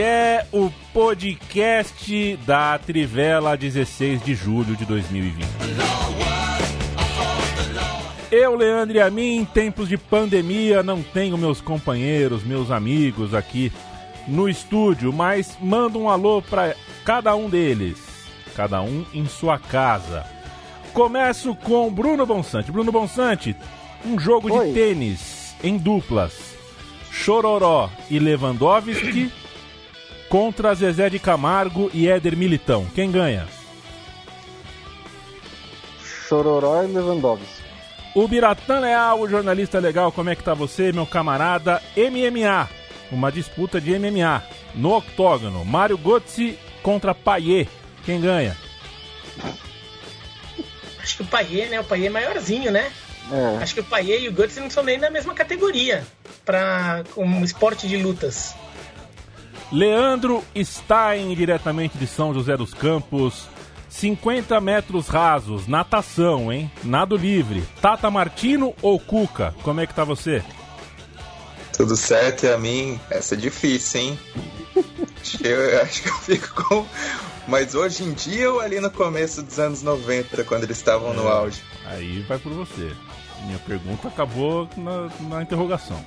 É o podcast da Trivela 16 de julho de 2020. Eu, Leandro e a mim, em tempos de pandemia, não tenho meus companheiros, meus amigos aqui no estúdio, mas mando um alô para cada um deles, cada um em sua casa. Começo com Bruno Bonsante. Bruno Bonsante, um jogo Oi. de tênis em duplas. Chororó e Lewandowski contra Zezé de Camargo e Éder Militão. Quem ganha? Chororó e Lewandowski. O Biratã Leal, o jornalista legal, como é que tá você, meu camarada? MMA, uma disputa de MMA no octógono. Mário Götze contra Paier. Quem ganha? Acho que o Paier, né? O Paier é maiorzinho, né? É, Acho que o Paier e o Guts não são nem na mesma categoria para um esporte de lutas. Leandro Stein, diretamente de São José dos Campos. 50 metros rasos, natação, hein? Nado livre. Tata Martino ou Cuca? Como é que tá você? Tudo certo e a mim, essa é difícil, hein? acho, que eu, acho que eu fico com. Mas hoje em dia ou ali no começo dos anos 90, quando eles estavam no auge? Aí vai por você. Minha pergunta acabou na, na interrogação.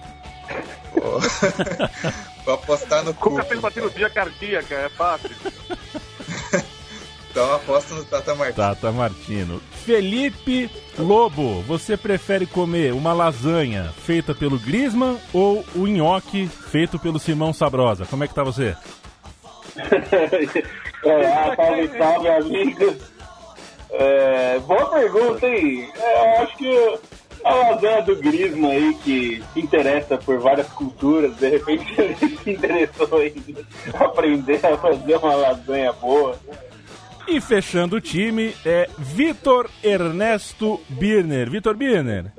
Vou apostar no Cuca Cuca. tem uma cirurgia cardíaca, é fácil. Então aposto no Tata Martins. Tata Martino. Felipe Lobo, você prefere comer uma lasanha feita pelo Grisman ou o nhoque feito pelo Simão Sabrosa? Como é que tá você? É, salve, salve, amigos. É, boa pergunta, hein? É, eu acho que a lasanha do Grisma aí, que se interessa por várias culturas, de repente ele se interessou em aprender a fazer uma lasanha boa. E fechando o time é Vitor Ernesto Birner. Vitor Birner,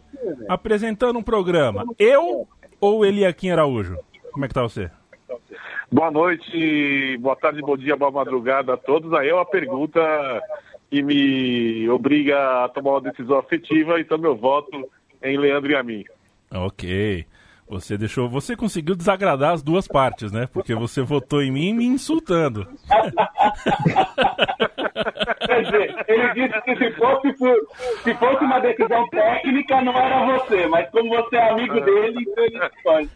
apresentando um programa. Eu ou Eliakim Araújo? Como é que tá você? Boa noite, boa tarde, bom dia, boa madrugada a todos. Aí é uma pergunta que me obriga a tomar uma decisão afetiva, então meu voto é em Leandro e a mim. Ok. Você deixou. Você conseguiu desagradar as duas partes, né? Porque você votou em mim me insultando. Quer dizer, ele disse que se fosse, por- se fosse uma decisão técnica, não era você, mas como você é amigo dele, então ele escolhe.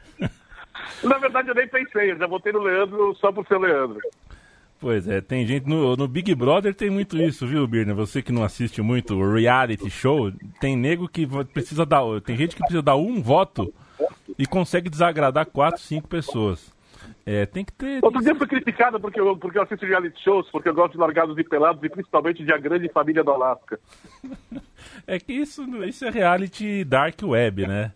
Na verdade, eu nem pensei, eu já votei no Leandro só por ser Leandro. Pois é, tem gente no, no Big Brother tem muito isso, viu, Birner? Você que não assiste muito o reality show, tem nego que precisa dar, tem gente que precisa dar um voto e consegue desagradar quatro, cinco pessoas. É, tem que ter. Outro dia fui criticado porque eu, porque eu assisto reality shows, porque eu gosto de largados e pelados e principalmente de A Grande Família do Alasca. É que isso, isso é reality dark web, né?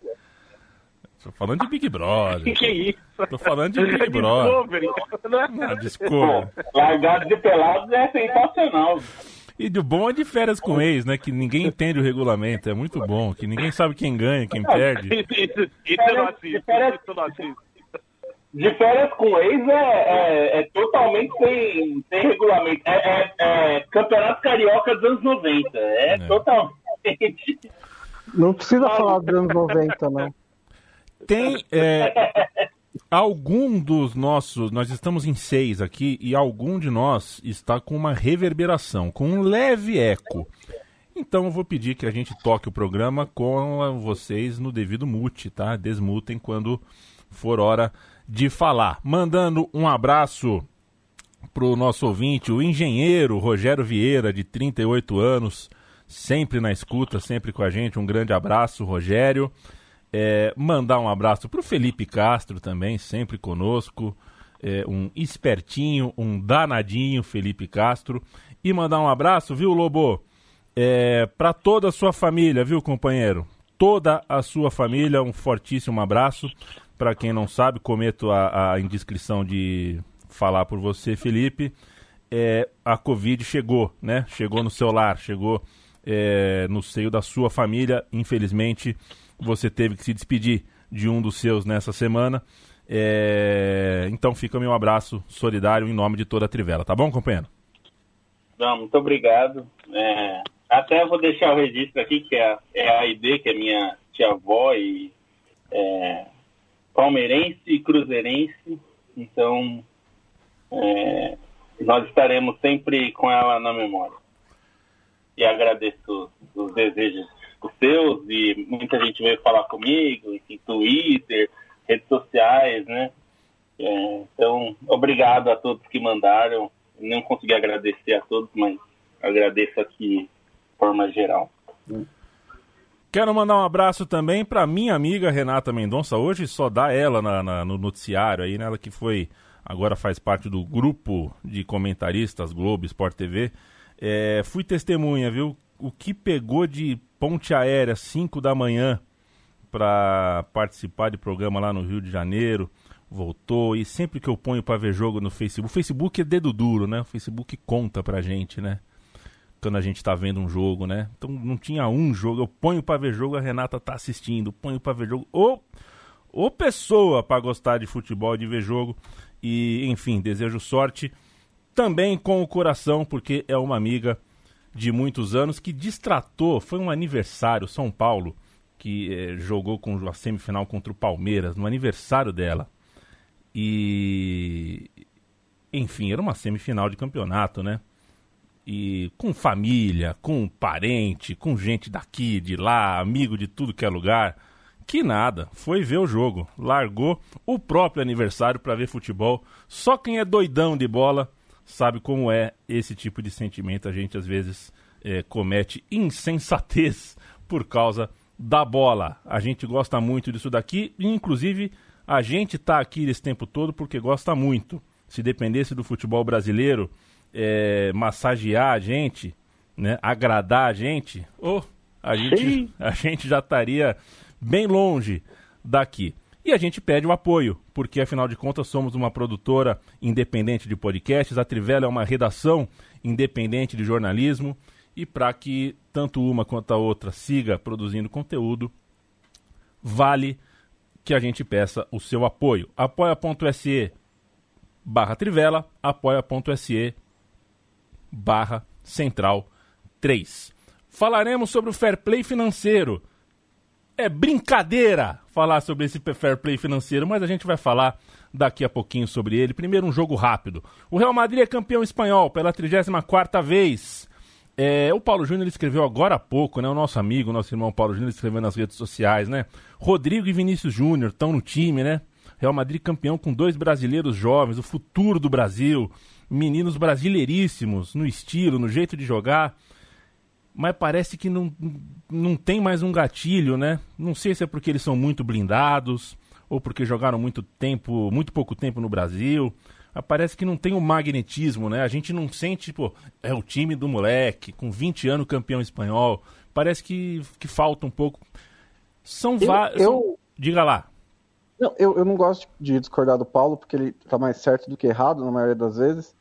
Tô falando de Big Brother. Que isso? Tô falando de Big Brother. Discovery, né? Ah, desculpa. Largados de pelados é sensacional. E do bom é de férias com ex, né? Que ninguém entende o regulamento. É muito bom. Que ninguém sabe quem ganha, quem perde. Isso, isso eu não assisto, isso eu não assisto. De férias com ex é, é, é totalmente sem, sem regulamento. É, é, é Campeonato Carioca dos anos 90. É, É. totalmente. não precisa falar dos anos 90, não. Tem é, algum dos nossos. Nós estamos em seis aqui e algum de nós está com uma reverberação, com um leve eco. Então eu vou pedir que a gente toque o programa com vocês no devido mute, tá? Desmutem quando for hora de falar. Mandando um abraço pro nosso ouvinte, o engenheiro Rogério Vieira, de 38 anos, sempre na escuta, sempre com a gente. Um grande abraço, Rogério. É, mandar um abraço pro Felipe Castro também, sempre conosco. É, um espertinho, um danadinho Felipe Castro. E mandar um abraço, viu, Lobo? É, para toda a sua família, viu, companheiro? Toda a sua família, um fortíssimo abraço. para quem não sabe, cometo a, a, indiscrição de falar por você, Felipe. É, a Covid chegou, né? Chegou no seu lar, chegou é, no seio da sua família. Infelizmente, você teve que se despedir de um dos seus nessa semana. É, então fica meu abraço solidário em nome de toda a Trivela, tá bom, companheiro? Não, muito obrigado. É, até vou deixar o registro aqui, que é, é a ID, que é minha tia-avó e é, palmeirense e cruzeirense. Então, é, nós estaremos sempre com ela na memória. E agradeço os desejos os seus e muita gente veio falar comigo, em Twitter, redes sociais, né? É, então, obrigado a todos que mandaram. Não consegui agradecer a todos, mas agradeço aqui de forma geral. Quero mandar um abraço também para minha amiga Renata Mendonça. Hoje só dá ela na, na, no noticiário aí, né? Ela que foi, agora faz parte do grupo de comentaristas Globo Sport TV. É, fui testemunha, viu? O que pegou de ponte aérea 5 da manhã para participar de programa lá no Rio de Janeiro, voltou e sempre que eu ponho para ver jogo no Facebook, o Facebook é dedo duro, né? O Facebook conta pra gente, né? quando a gente tá vendo um jogo, né? Então não tinha um jogo, eu ponho para ver jogo, a Renata tá assistindo, ponho para ver jogo, ou, ou pessoa para gostar de futebol, de ver jogo. E, enfim, desejo sorte também com o coração, porque é uma amiga de muitos anos que distratou, foi um aniversário, São Paulo, que eh, jogou com a semifinal contra o Palmeiras, no aniversário dela. E. Enfim, era uma semifinal de campeonato, né? e com família, com parente, com gente daqui, de lá, amigo de tudo que é lugar. Que nada, foi ver o jogo, largou o próprio aniversário para ver futebol. Só quem é doidão de bola sabe como é esse tipo de sentimento. A gente às vezes é, comete insensatez por causa da bola. A gente gosta muito disso daqui, e inclusive a gente está aqui esse tempo todo porque gosta muito. Se dependesse do futebol brasileiro, é, massagear a gente, né, agradar a gente, oh, a, gente, a gente já estaria bem longe daqui. E a gente pede o apoio, porque afinal de contas somos uma produtora independente de podcasts, a Trivela é uma redação independente de jornalismo, e para que tanto uma quanto a outra siga produzindo conteúdo, vale que a gente peça o seu apoio. apoia.se barra Trivela, apoia.se barra central 3. Falaremos sobre o fair play financeiro. É brincadeira falar sobre esse fair play financeiro, mas a gente vai falar daqui a pouquinho sobre ele. Primeiro, um jogo rápido. O Real Madrid é campeão espanhol pela 34 vez. É, o Paulo Júnior escreveu agora há pouco, né? O nosso amigo, nosso irmão Paulo Júnior escreveu nas redes sociais, né? Rodrigo e Vinícius Júnior estão no time, né? Real Madrid campeão com dois brasileiros jovens, o futuro do Brasil meninos brasileiríssimos no estilo, no jeito de jogar, mas parece que não, não tem mais um gatilho, né? Não sei se é porque eles são muito blindados ou porque jogaram muito tempo, muito pouco tempo no Brasil. Mas parece que não tem o um magnetismo, né? A gente não sente, tipo, é o time do moleque, com 20 anos campeão espanhol. Parece que, que falta um pouco. São vários. Diga lá. Não, eu, eu não gosto de discordar do Paulo, porque ele tá mais certo do que errado na maioria das vezes.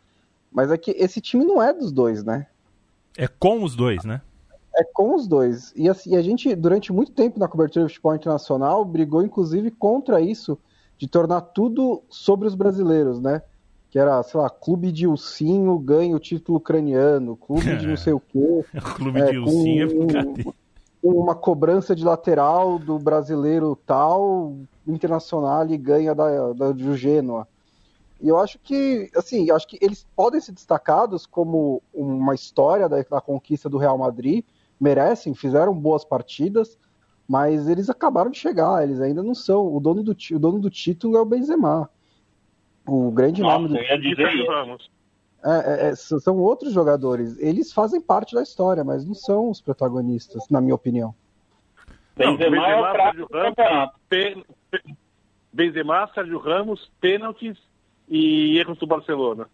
Mas é que esse time não é dos dois, né? É com os dois, né? É com os dois. E assim, a gente, durante muito tempo na cobertura de futebol internacional, brigou inclusive contra isso, de tornar tudo sobre os brasileiros, né? Que era, sei lá, clube de Ursinho ganha o título ucraniano, clube de não sei o quê. clube é, de Ursinho é com uma cobrança de lateral do brasileiro tal, internacional e ganha da, da, do Gênua. E eu acho que, assim, acho que eles podem ser destacados como uma história da, da conquista do Real Madrid, merecem, fizeram boas partidas, mas eles acabaram de chegar, eles ainda não são. O dono do, o dono do título é o Benzema. O grande Nossa, nome do. É, é, é, são outros jogadores. Eles fazem parte da história, mas não são os protagonistas, na minha opinião. Benzema, Benzema é o Sérgio Ramos, Benzema, Sérgio Ramos, pênaltis e erros do Barcelona.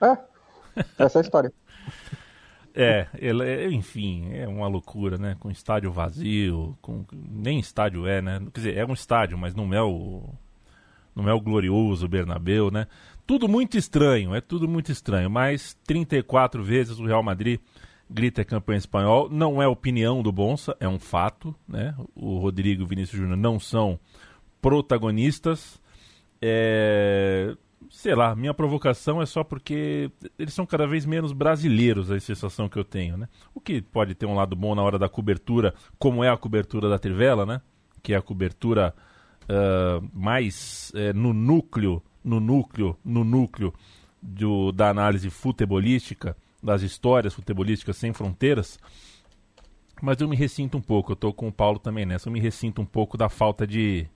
É, essa é a história. É, ele, é, enfim, é uma loucura, né? Com estádio vazio, com nem estádio é, né? Quer dizer, é um estádio, mas não é o não é o glorioso Bernabéu, né? Tudo muito estranho, é tudo muito estranho, mas 34 vezes o Real Madrid grita campeão espanhol, não é opinião do Bonsa, é um fato, né? O Rodrigo e o Vinícius Júnior não são protagonistas. É sei lá, minha provocação é só porque eles são cada vez menos brasileiros, a sensação que eu tenho, né? O que pode ter um lado bom na hora da cobertura, como é a cobertura da Trivela, né? Que é a cobertura uh, mais uh, no núcleo, no núcleo, no núcleo do, da análise futebolística, das histórias futebolísticas sem fronteiras. Mas eu me ressinto um pouco, eu tô com o Paulo também nessa, eu me ressinto um pouco da falta de,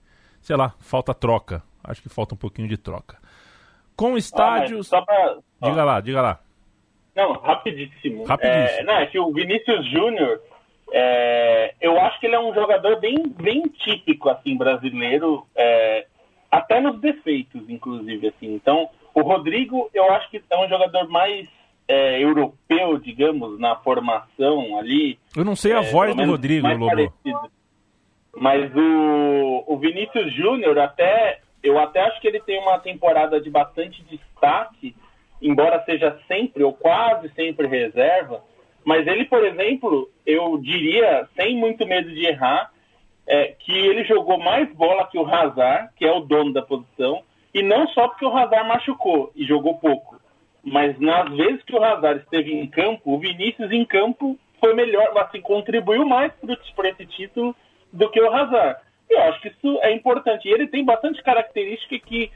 sei lá, falta troca. Acho que falta um pouquinho de troca com estádios. Ah, pra... Diga lá, diga lá. Não, rapidíssimo. rapidíssimo. É, não, é que o Vinícius Júnior, é, eu acho que ele é um jogador bem, bem típico, assim, brasileiro, é, até nos defeitos, inclusive, assim. Então, o Rodrigo, eu acho que é um jogador mais é, europeu, digamos, na formação ali. Eu não sei a é, voz do Rodrigo, Lobo. Parecido. Mas o, o Vinícius Júnior, até eu até acho que ele tem uma temporada de bastante destaque, embora seja sempre ou quase sempre reserva. Mas ele, por exemplo, eu diria, sem muito medo de errar, é, que ele jogou mais bola que o Hazard, que é o dono da posição, e não só porque o Hazard machucou e jogou pouco, mas nas vezes que o Hazard esteve em campo, o Vinícius em campo foi melhor, assim, contribuiu mais para esse título do que o Hazard. Eu acho que isso é importante. E ele tem bastante característica que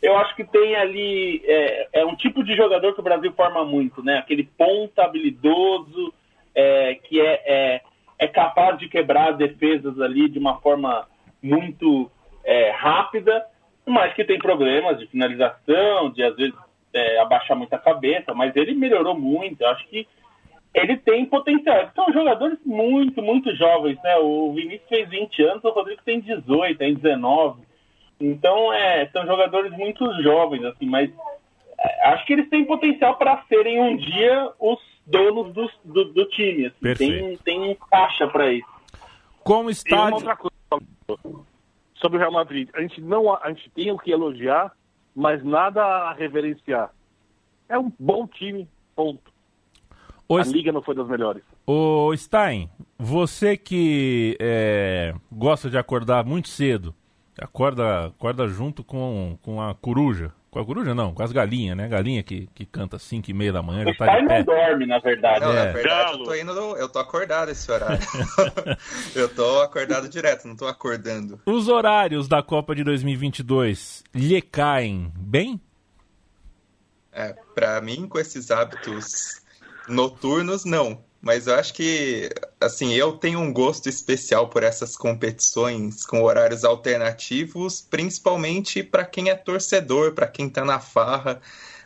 eu acho que tem ali. É, é, um tipo de jogador que o Brasil forma muito, né? Aquele ponta habilidoso, é, que é, é, é, capaz de quebrar as defesas ali de uma forma muito é, rápida, mas que tem problemas de finalização, de às vezes é, abaixar muito a cabeça, mas ele melhorou muito. Eu acho que ele tem potencial. São jogadores muito, muito jovens, né? O Vinícius fez 20 anos, o Rodrigo tem 18, tem 19. Então, é, são jogadores muito jovens, assim, mas é, acho que eles têm potencial para serem um dia os donos do, do, do time. Assim. Perfeito. Tem, tem caixa para isso. Como está. outra coisa sobre o Real Madrid. A gente, não, a gente tem o que elogiar, mas nada a reverenciar. É um bom time, ponto. O a liga não foi das melhores. O Stein, você que é, gosta de acordar muito cedo, acorda, acorda junto com, com a coruja. Com a coruja não, com as galinhas, né? Galinha que, que canta 5 e meia da manhã. O Stein não dorme, na verdade. Não, é. na verdade eu tô indo, eu tô acordado esse horário. eu tô acordado direto, não tô acordando. Os horários da Copa de 2022 lhe caem bem? É, pra mim, com esses hábitos Noturnos, não. Mas eu acho que, assim, eu tenho um gosto especial por essas competições com horários alternativos, principalmente para quem é torcedor, para quem tá na farra,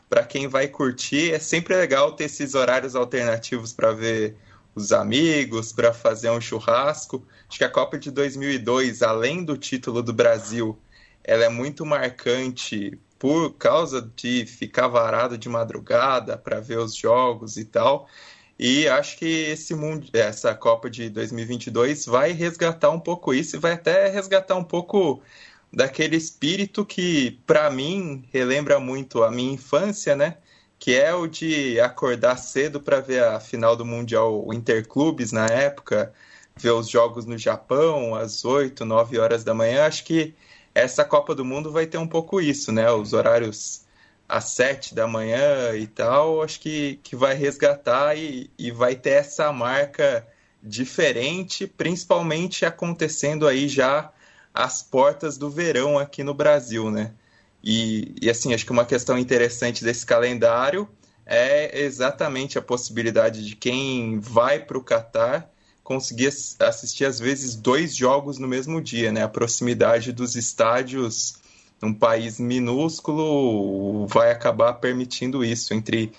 para quem vai curtir. É sempre legal ter esses horários alternativos para ver os amigos, para fazer um churrasco. Acho que a Copa de 2002, além do título do Brasil, ela é muito marcante por causa de ficar varado de madrugada para ver os jogos e tal. E acho que esse mundo, essa Copa de 2022 vai resgatar um pouco isso e vai até resgatar um pouco daquele espírito que, para mim, relembra muito a minha infância, né? Que é o de acordar cedo para ver a final do Mundial Interclubes na época, ver os jogos no Japão às 8, 9 horas da manhã. Acho que essa Copa do Mundo vai ter um pouco isso, né? Os horários às sete da manhã e tal, acho que, que vai resgatar e, e vai ter essa marca diferente, principalmente acontecendo aí já às portas do verão aqui no Brasil, né? E, e assim, acho que uma questão interessante desse calendário é exatamente a possibilidade de quem vai para o Catar conseguir assistir às vezes dois jogos no mesmo dia, né? A proximidade dos estádios num país minúsculo vai acabar permitindo isso entre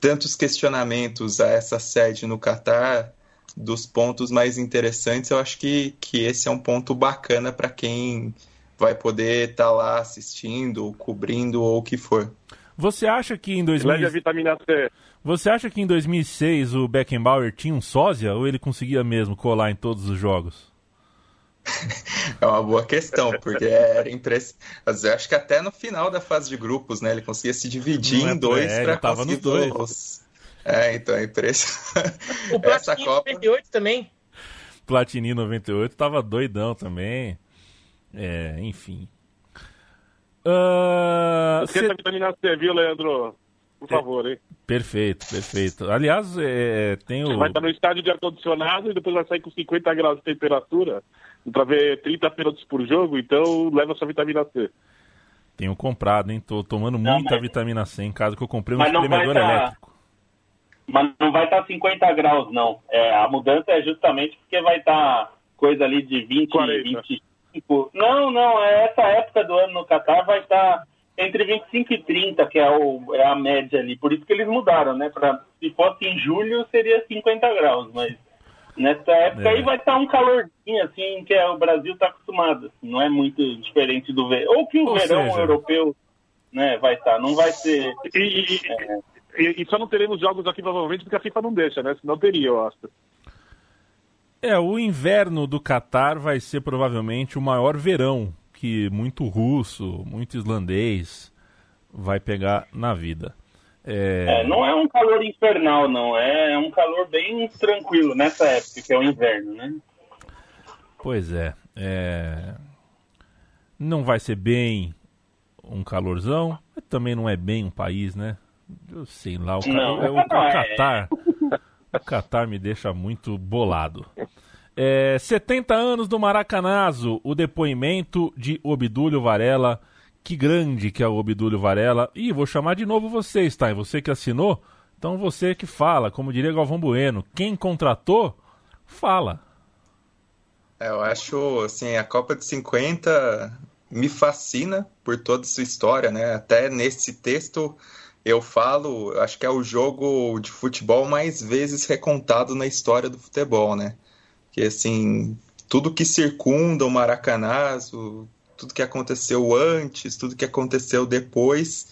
tantos questionamentos a essa sede no Catar dos pontos mais interessantes, eu acho que, que esse é um ponto bacana para quem vai poder estar tá lá assistindo, cobrindo ou o que for. Você acha que em 2000... Leve a vitamina C. Você acha que em 2006 o Beckenbauer tinha um sósia ou ele conseguia mesmo colar em todos os jogos? É uma boa questão, porque era impressionante. Acho que até no final da fase de grupos, né? Ele conseguia se dividir Não é- em dois é, para ele tava conseguir nos dois. É, então é impressionante. O Essa Platini Copa. 98 também. Platini 98 tava doidão também. É, enfim. Ah, Esquenta cê- a vitamina C, viu, Leandro? Por favor, hein? Perfeito, perfeito. Aliás, é, tem o. Vai estar no estádio de ar-condicionado e depois vai sair com 50 graus de temperatura pra ver 30 pênaltis por jogo, então leva sua vitamina C. Tenho comprado, hein? Tô tomando Não, muita mas- vitamina C em casa que eu comprei um espremedor tá- elétrico. Mas não vai estar 50 graus, não. É, a mudança é justamente porque vai estar coisa ali de 20, 40. 25. Não, não, é essa época do ano no Catar vai estar entre 25 e 30, que é, o, é a média ali. Por isso que eles mudaram, né? Pra, se fosse em julho, seria 50 graus, mas nessa época É. aí vai estar um calorzinho, assim, que é, o Brasil está acostumado. assim, não é muito diferente do verão. Ou que o Ou verão seja- europeu né, vai estar. Não vai ser. E, e- e- e só não teremos jogos aqui provavelmente porque a FIFA não deixa, né? Senão teria, eu acho. É, o inverno do Catar vai ser provavelmente o maior verão que muito russo, muito islandês vai pegar na vida. É, não é um calor infernal, não. É um calor bem tranquilo nessa época, que é o inverno, né? Pois é, é, Não vai ser bem um calorzão, mas também não é bem um país, né? Eu sei lá, o, ca- Não, é, o, é. Catar. O Catar me deixa muito bolado. É, 70 anos do Maracanazo, o depoimento de Obdúlio Varela. Que grande que é o Obdúlio Varela. E vou chamar de novo você, Stein. Você que assinou, então você que fala, como diria Galvão Bueno. Quem contratou, fala. É, eu acho, assim, a Copa de 50 me fascina por toda sua história, né? Até nesse texto eu falo, acho que é o jogo de futebol mais vezes recontado na história do futebol, né? Assim, tudo que circunda o Maracanazo, tudo que aconteceu antes, tudo que aconteceu depois.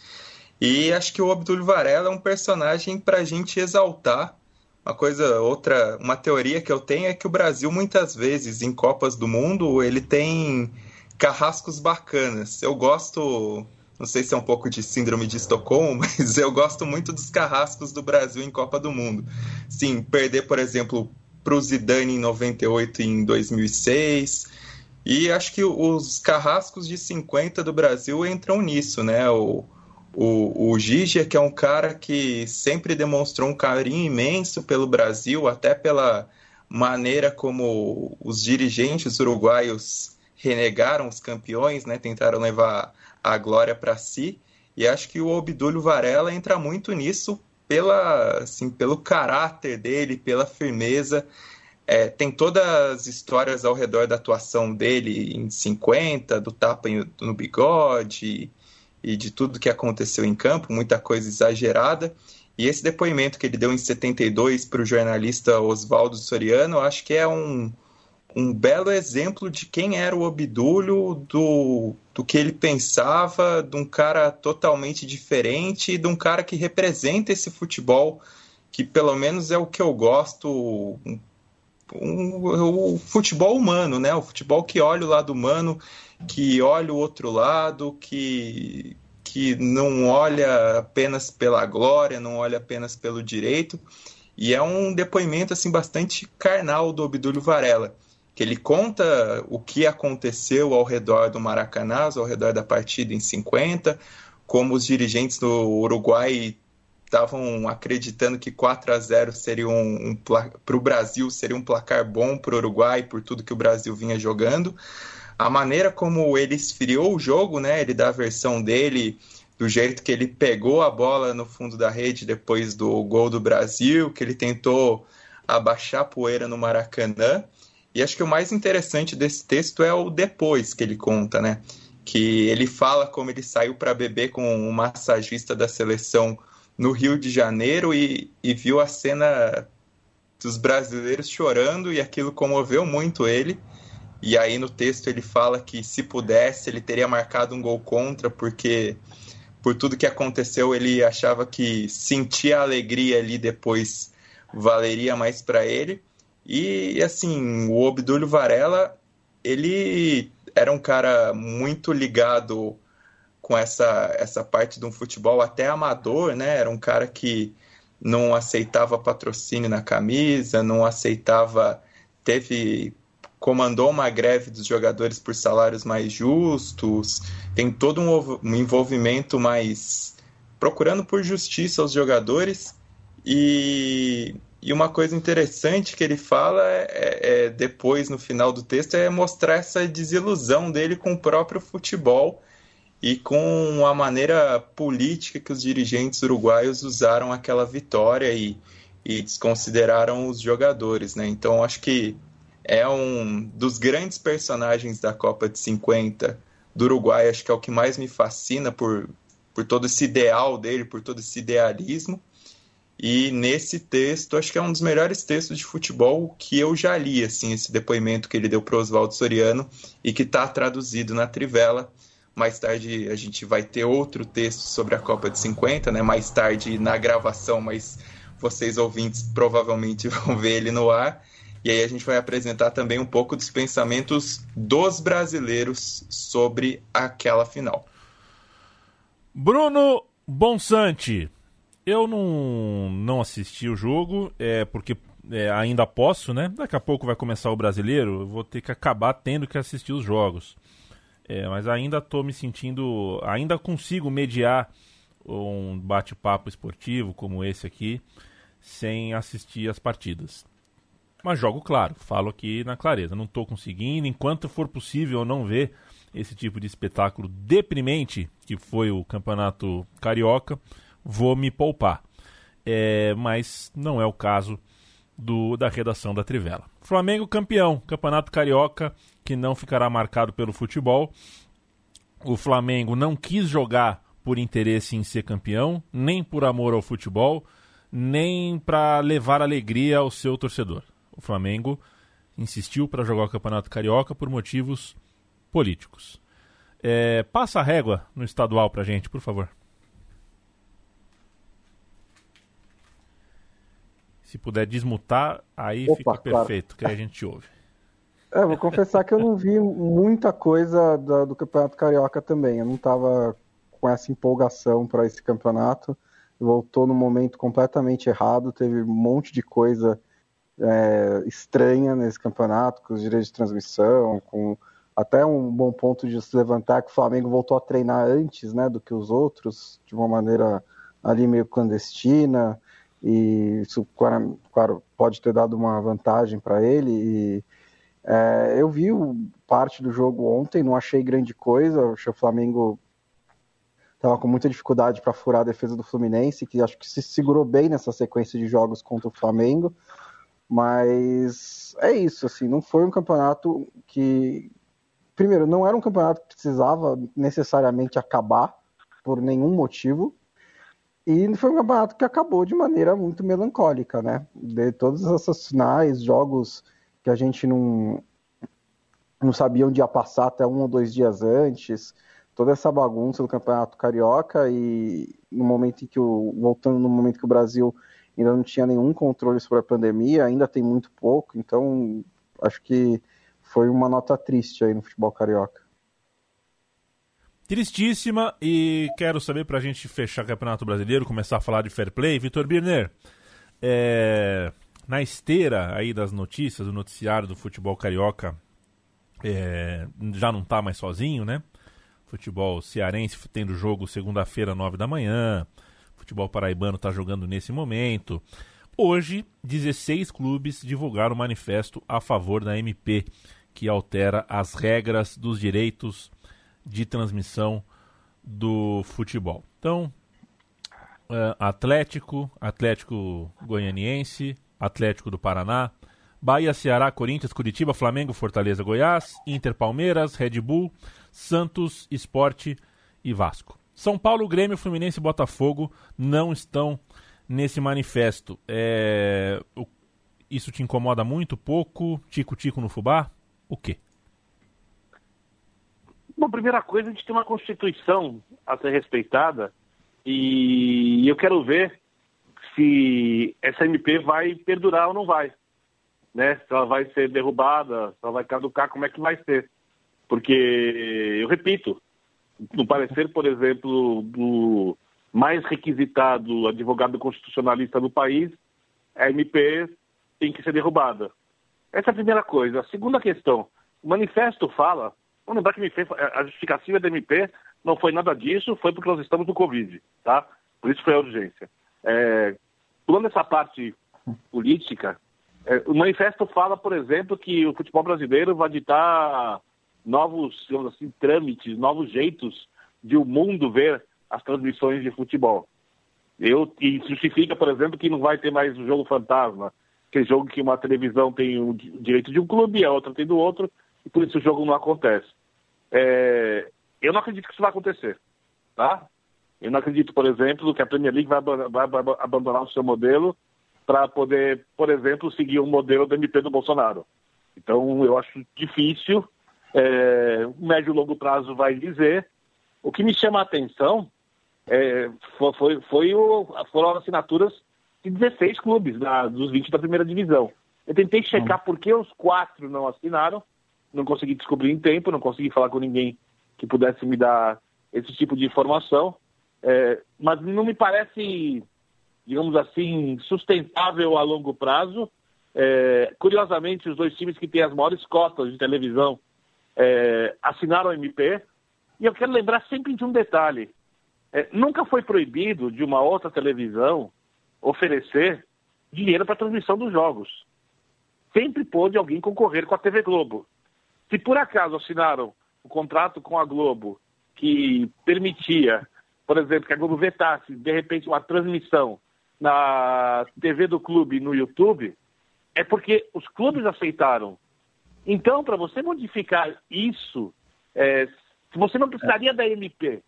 E acho que o Obdúlio Varela é um personagem para a gente exaltar. Uma coisa, outra, uma teoria que eu tenho é que o Brasil muitas vezes em Copas do Mundo ele tem carrascos bacanas. Eu gosto, não sei se é um pouco de síndrome de Estocolmo, mas eu gosto muito dos carrascos do Brasil em Copa do Mundo. Sim, perder, por exemplo, para o Zidane em 98 e em 2006. E acho que os carrascos de 50 do Brasil entram nisso, né? O, o, o Gigia, que é um cara que sempre demonstrou um carinho imenso pelo Brasil, até pela maneira como os dirigentes uruguaios renegaram os campeões, né? Tentaram levar a glória para si. E acho que o Obdúlio Varela entra muito nisso pela, assim, pelo caráter dele, pela firmeza. É, tem todas as histórias ao redor da atuação dele em 50, do tapa no bigode e de tudo que aconteceu em campo, muita coisa exagerada. E esse depoimento que ele deu em 72 para o jornalista Oswaldo Soriano, acho que é um, um belo exemplo de quem era o Obdúlio, do, do que ele pensava, de um cara totalmente diferente de um cara que representa esse futebol, que pelo menos é o que eu gosto, um, um, o futebol humano, né? O futebol que olha o lado humano, que olha o outro lado, que, que não olha apenas pela glória, não olha apenas pelo direito. E é um depoimento assim bastante carnal do Obdúlio Varela, que ele conta o que aconteceu ao redor do Maracanã, ao redor da partida em 50, como os dirigentes do Uruguai estavam acreditando que 4 a 0 seria um, um para o Brasil seria um placar bom para o Uruguai por tudo que o Brasil vinha jogando. A maneira como ele esfriou o jogo, né? Ele dá a versão dele do jeito que ele pegou a bola no fundo da rede depois do gol do Brasil, que ele tentou abaixar a poeira no Maracanã. E acho que o mais interessante desse texto é o depois que ele conta, né? Que ele fala como ele saiu para beber com um massagista da seleção no Rio de Janeiro e, e, viu a cena dos brasileiros chorando e aquilo comoveu muito ele. E aí no texto ele fala que se pudesse ele teria marcado um gol contra porque por tudo que aconteceu, ele achava que sentir a alegria ali depois valeria mais para ele. E assim, o Obdúlio Varela, ele era um cara muito ligado com essa, essa parte de um futebol até amador, né? Era um cara que não aceitava patrocínio na camisa, não aceitava. Teve. comandou uma greve dos jogadores por salários mais justos, tem todo um, envolvimento mais. procurando por justiça aos jogadores. E, e uma coisa interessante que ele fala é, é, é, depois no final do texto é mostrar essa desilusão dele com o próprio futebol e com a maneira política que os dirigentes uruguaios usaram aquela vitória e, e desconsideraram os jogadores, né? Então acho que é um dos grandes personagens da Copa de 50 do Uruguai, acho que é o que mais me fascina por, por todo esse ideal dele, por todo esse idealismo. E nesse texto, acho que é um dos melhores textos de futebol que eu já li, assim, esse depoimento que ele deu para Oswaldo Soriano e que está traduzido na Trivela. Mais tarde a gente vai ter outro texto sobre a Copa de 50, né? Mais tarde na gravação, mas vocês ouvintes provavelmente vão ver ele no ar. E aí a gente vai apresentar também um pouco dos pensamentos dos brasileiros sobre aquela final. Bruno Bonsante, eu não, não assisti o jogo, é porque é, ainda posso, né? Daqui a pouco vai começar o brasileiro, eu vou ter que acabar tendo que assistir os jogos. É, mas ainda estou me sentindo. Ainda consigo mediar um bate-papo esportivo como esse aqui sem assistir as partidas. Mas jogo claro, falo aqui na clareza. Não estou conseguindo, enquanto for possível não ver esse tipo de espetáculo deprimente que foi o Campeonato Carioca, vou me poupar. É, mas não é o caso do, da redação da Trivela. Flamengo campeão, Campeonato Carioca, que não ficará marcado pelo futebol. O Flamengo não quis jogar por interesse em ser campeão, nem por amor ao futebol, nem para levar alegria ao seu torcedor. O Flamengo insistiu para jogar o Campeonato Carioca por motivos políticos. É, passa a régua no estadual para gente, por favor. Se puder desmutar, aí Opa, fica perfeito, claro. que a gente ouve. É, vou confessar que eu não vi muita coisa do, do Campeonato Carioca também. Eu não estava com essa empolgação para esse campeonato. Voltou no momento completamente errado. Teve um monte de coisa é, estranha nesse campeonato, com os direitos de transmissão, com até um bom ponto de se levantar que o Flamengo voltou a treinar antes né, do que os outros, de uma maneira ali meio clandestina e isso, claro, pode ter dado uma vantagem para ele. E, é, eu vi parte do jogo ontem, não achei grande coisa. Achei o Flamengo estava com muita dificuldade para furar a defesa do Fluminense, que acho que se segurou bem nessa sequência de jogos contra o Flamengo. Mas é isso, assim, não foi um campeonato que. Primeiro, não era um campeonato que precisava necessariamente acabar por nenhum motivo. E foi um campeonato que acabou de maneira muito melancólica, né? De todas essas finais, jogos que a gente não, não sabia onde ia passar até um ou dois dias antes, toda essa bagunça do Campeonato Carioca e no momento em que o voltando no momento que o Brasil ainda não tinha nenhum controle sobre a pandemia, ainda tem muito pouco, então acho que foi uma nota triste aí no futebol carioca. Tristíssima e quero saber para a gente fechar o Campeonato Brasileiro, começar a falar de fair play. Vitor Birner, é, na esteira aí das notícias, do noticiário do futebol carioca, é, já não está mais sozinho, né? Futebol cearense tendo jogo segunda-feira, nove da manhã. Futebol paraibano está jogando nesse momento. Hoje, 16 clubes divulgaram o manifesto a favor da MP, que altera as regras dos direitos de transmissão do futebol. Então, uh, Atlético, Atlético Goianiense, Atlético do Paraná, Bahia, Ceará, Corinthians, Curitiba, Flamengo, Fortaleza, Goiás, Inter, Palmeiras, Red Bull, Santos, Esporte e Vasco. São Paulo, Grêmio, Fluminense e Botafogo não estão nesse manifesto. É... Isso te incomoda muito? Pouco? Tico-tico no fubá? O quê? Bom, primeira coisa, a gente tem uma Constituição a ser respeitada e eu quero ver se essa MP vai perdurar ou não vai. Né? Se ela vai ser derrubada, se ela vai caducar, como é que vai ser. Porque, eu repito, no parecer, por exemplo, do mais requisitado advogado constitucionalista do país, a MP tem que ser derrubada. Essa é a primeira coisa. A segunda questão, o manifesto fala, vamos lembrar que a justificativa da MP não foi nada disso, foi porque nós estamos no Covid, tá? Por isso foi a urgência. É, pulando essa parte política, é, o manifesto fala, por exemplo, que o futebol brasileiro vai ditar novos, digamos assim, trâmites, novos jeitos de o mundo ver as transmissões de futebol. Eu, e justifica, por exemplo, que não vai ter mais o jogo fantasma, que é jogo que uma televisão tem o direito de um clube e a outra tem do outro, e por isso o jogo não acontece. É, eu não acredito que isso vai acontecer, tá? Eu não acredito, por exemplo, que a Premier League vai, vai, vai abandonar o seu modelo para poder, por exemplo, seguir o um modelo do MP do Bolsonaro. Então, eu acho difícil. É, médio e longo prazo vai dizer. O que me chama a atenção é, foi, foi, o, foram assinaturas de 16 clubes da, dos 20 da primeira divisão. Eu tentei checar hum. por que os quatro não assinaram, não consegui descobrir em tempo, não consegui falar com ninguém que pudesse me dar esse tipo de informação, é, mas não me parece, digamos assim, sustentável a longo prazo. É, curiosamente, os dois times que têm as maiores cotas de televisão é, assinaram o MP, e eu quero lembrar sempre de um detalhe: é, nunca foi proibido de uma outra televisão oferecer dinheiro para transmissão dos jogos. Sempre pôde alguém concorrer com a TV Globo. Se por acaso assinaram o contrato com a Globo que permitia, por exemplo, que a Globo vetasse, de repente, uma transmissão na TV do clube no YouTube, é porque os clubes aceitaram. Então, para você modificar isso, é, você não precisaria da MP.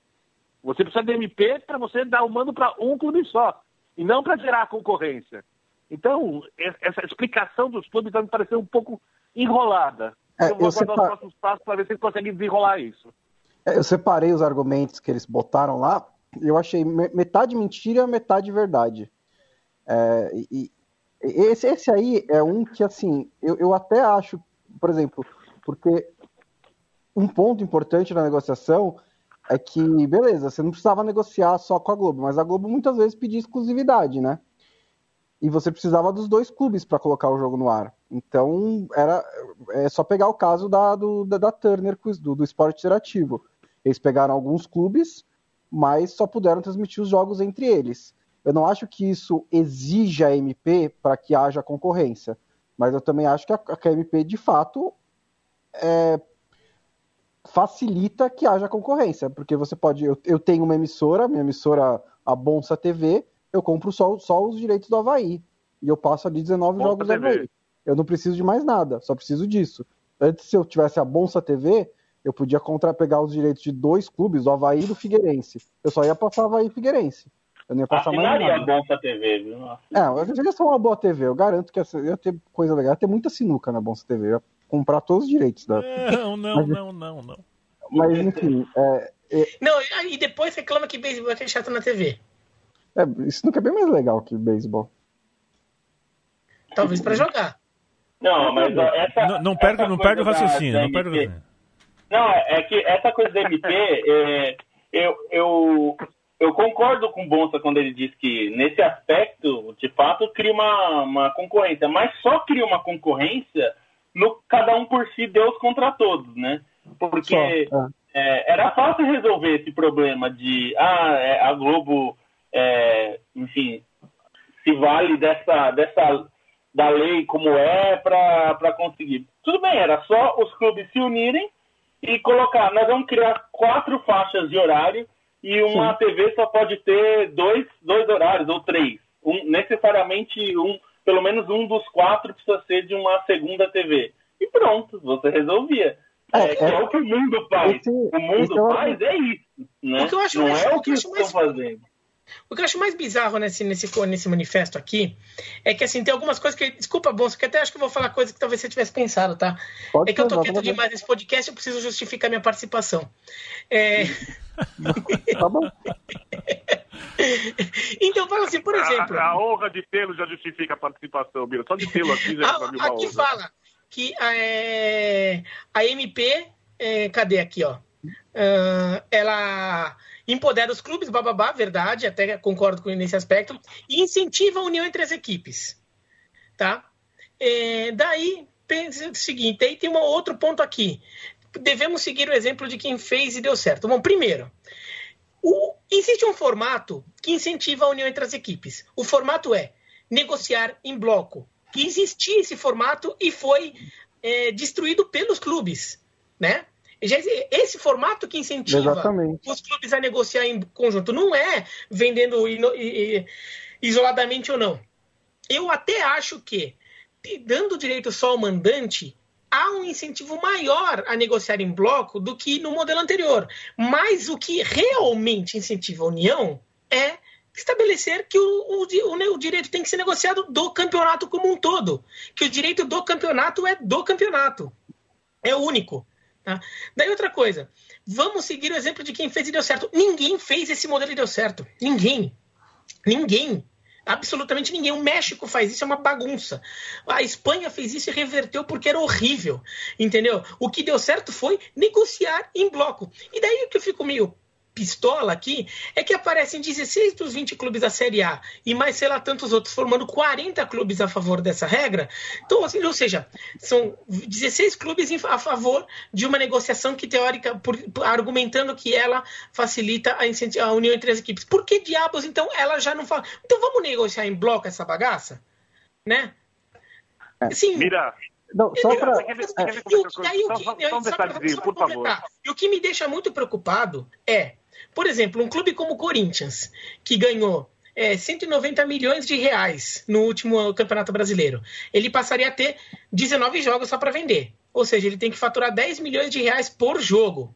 Você precisa da MP para você dar o mando para um clube só, e não para gerar concorrência. Então, essa explicação dos clubes vai me parecer um pouco enrolada. É, eu vou aguardar separ... os próximos passos para ver se eles conseguem desenrolar isso. É, eu separei os argumentos que eles botaram lá e eu achei metade mentira, metade verdade. É, e, esse, esse aí é um que, assim, eu, eu até acho, por exemplo, porque um ponto importante na negociação é que, beleza, você não precisava negociar só com a Globo, mas a Globo muitas vezes pedia exclusividade, né? E você precisava dos dois clubes para colocar o jogo no ar. Então, era é só pegar o caso da, do, da, da Turner, do, do esporte interativo. Eles pegaram alguns clubes, mas só puderam transmitir os jogos entre eles. Eu não acho que isso exija a MP para que haja concorrência, mas eu também acho que a, a MP, de fato, é, facilita que haja concorrência, porque você pode. Eu, eu tenho uma emissora, minha emissora, a Bonsa TV, eu compro só, só os direitos do Havaí. E eu passo ali 19 Bonsa jogos TV. do Havaí. Eu não preciso de mais nada, só preciso disso. Antes, se eu tivesse a Bonsa TV, eu podia contra pegar os direitos de dois clubes, do Havaí e do Figueirense. Eu só ia passar Havaí e Figueirense. Eu não ia passar mais nada. a Bonsa TV, viu? É, eu ia ser uma boa TV. Eu garanto que ia ter coisa legal. Ia ter muita sinuca na Bonsa TV. Eu ia comprar todos os direitos da. Não, não, mas, não, não, não. Mas enfim. É, é... Não, e depois reclama que beisebol é chato na TV. É, isso nunca é bem mais legal que beisebol. Talvez para jogar. Não, mas ó, essa. Não, não perde, não perde o raciocínio. Da, não perde o raciocínio. Não, é que essa coisa da MP, é, eu, eu, eu concordo com o Bonsa quando ele diz que, nesse aspecto, de fato, cria uma, uma concorrência, mas só cria uma concorrência no cada um por si, Deus contra todos, né? Porque só, é. É, era fácil resolver esse problema de ah, é, a Globo, é, enfim, se vale dessa, dessa da lei como é para conseguir. Tudo bem, era só os clubes se unirem e colocar, nós vamos criar quatro faixas de horário e uma Sim. TV só pode ter dois, dois horários ou três. Um, necessariamente um, pelo menos um dos quatro precisa ser de uma segunda TV. E pronto, você resolvia. É, é, é, é o que o mundo faz. Esse, o mundo é faz é isso. Né? Não é o que, que estão fazendo. O que eu acho mais bizarro nesse, nesse, nesse manifesto aqui é que, assim, tem algumas coisas que. Desculpa, Bonso, que até acho que eu vou falar coisas que talvez você tivesse pensado, tá? Pode é que eu tô quieto demais nesse podcast eu preciso justificar minha participação. É... tá bom. então, fala assim, por exemplo. A, a, honra de tê-lo já justifica a participação, Bira. Só de tê-lo aqui já a, é Aqui fala que é, a MP. É, cadê aqui, ó? Uh, ela empodera os clubes, bababá, verdade, até concordo com nesse aspecto, e incentiva a união entre as equipes. Tá? É, daí, pensa o seguinte, aí tem um outro ponto aqui. Devemos seguir o exemplo de quem fez e deu certo. Bom, primeiro, o, existe um formato que incentiva a união entre as equipes. O formato é negociar em bloco. existia esse formato e foi é, destruído pelos clubes, né? Esse formato que incentiva Exatamente. os clubes a negociar em conjunto não é vendendo isoladamente ou não. Eu até acho que, dando direito só ao mandante, há um incentivo maior a negociar em bloco do que no modelo anterior. Mas o que realmente incentiva a união é estabelecer que o, o, o, direito tem que ser negociado do campeonato como um todo. Que o direito do campeonato é do campeonato. É único. Tá? Daí outra coisa, vamos seguir o exemplo de quem fez e deu certo. Ninguém fez esse modelo e deu certo. Ninguém. Ninguém. Absolutamente ninguém. O México faz isso, é uma bagunça. A Espanha fez isso e reverteu porque era horrível. Entendeu? O que deu certo foi negociar em bloco. E daí que eu fico meio pistola aqui é que aparecem 16 dos 20 clubes da Série A e mais, sei lá, tantos outros, formando 40 clubes a favor dessa regra. Então, assim, ou seja, são 16 clubes a favor de uma negociação que, teórica, por, argumentando que ela facilita a, a, união entre as equipes. Por que diabos, então, ela já não fala? Então, vamos negociar em bloco essa bagaça? Né? É. Sim. Mira, não, só para. E o que me deixa muito preocupado é por exemplo, um clube como o Corinthians, que ganhou é, 190 milhões de reais no último Campeonato Brasileiro, ele passaria a ter 19 jogos só para vender. Ou seja, ele tem que faturar 10 milhões de reais por jogo.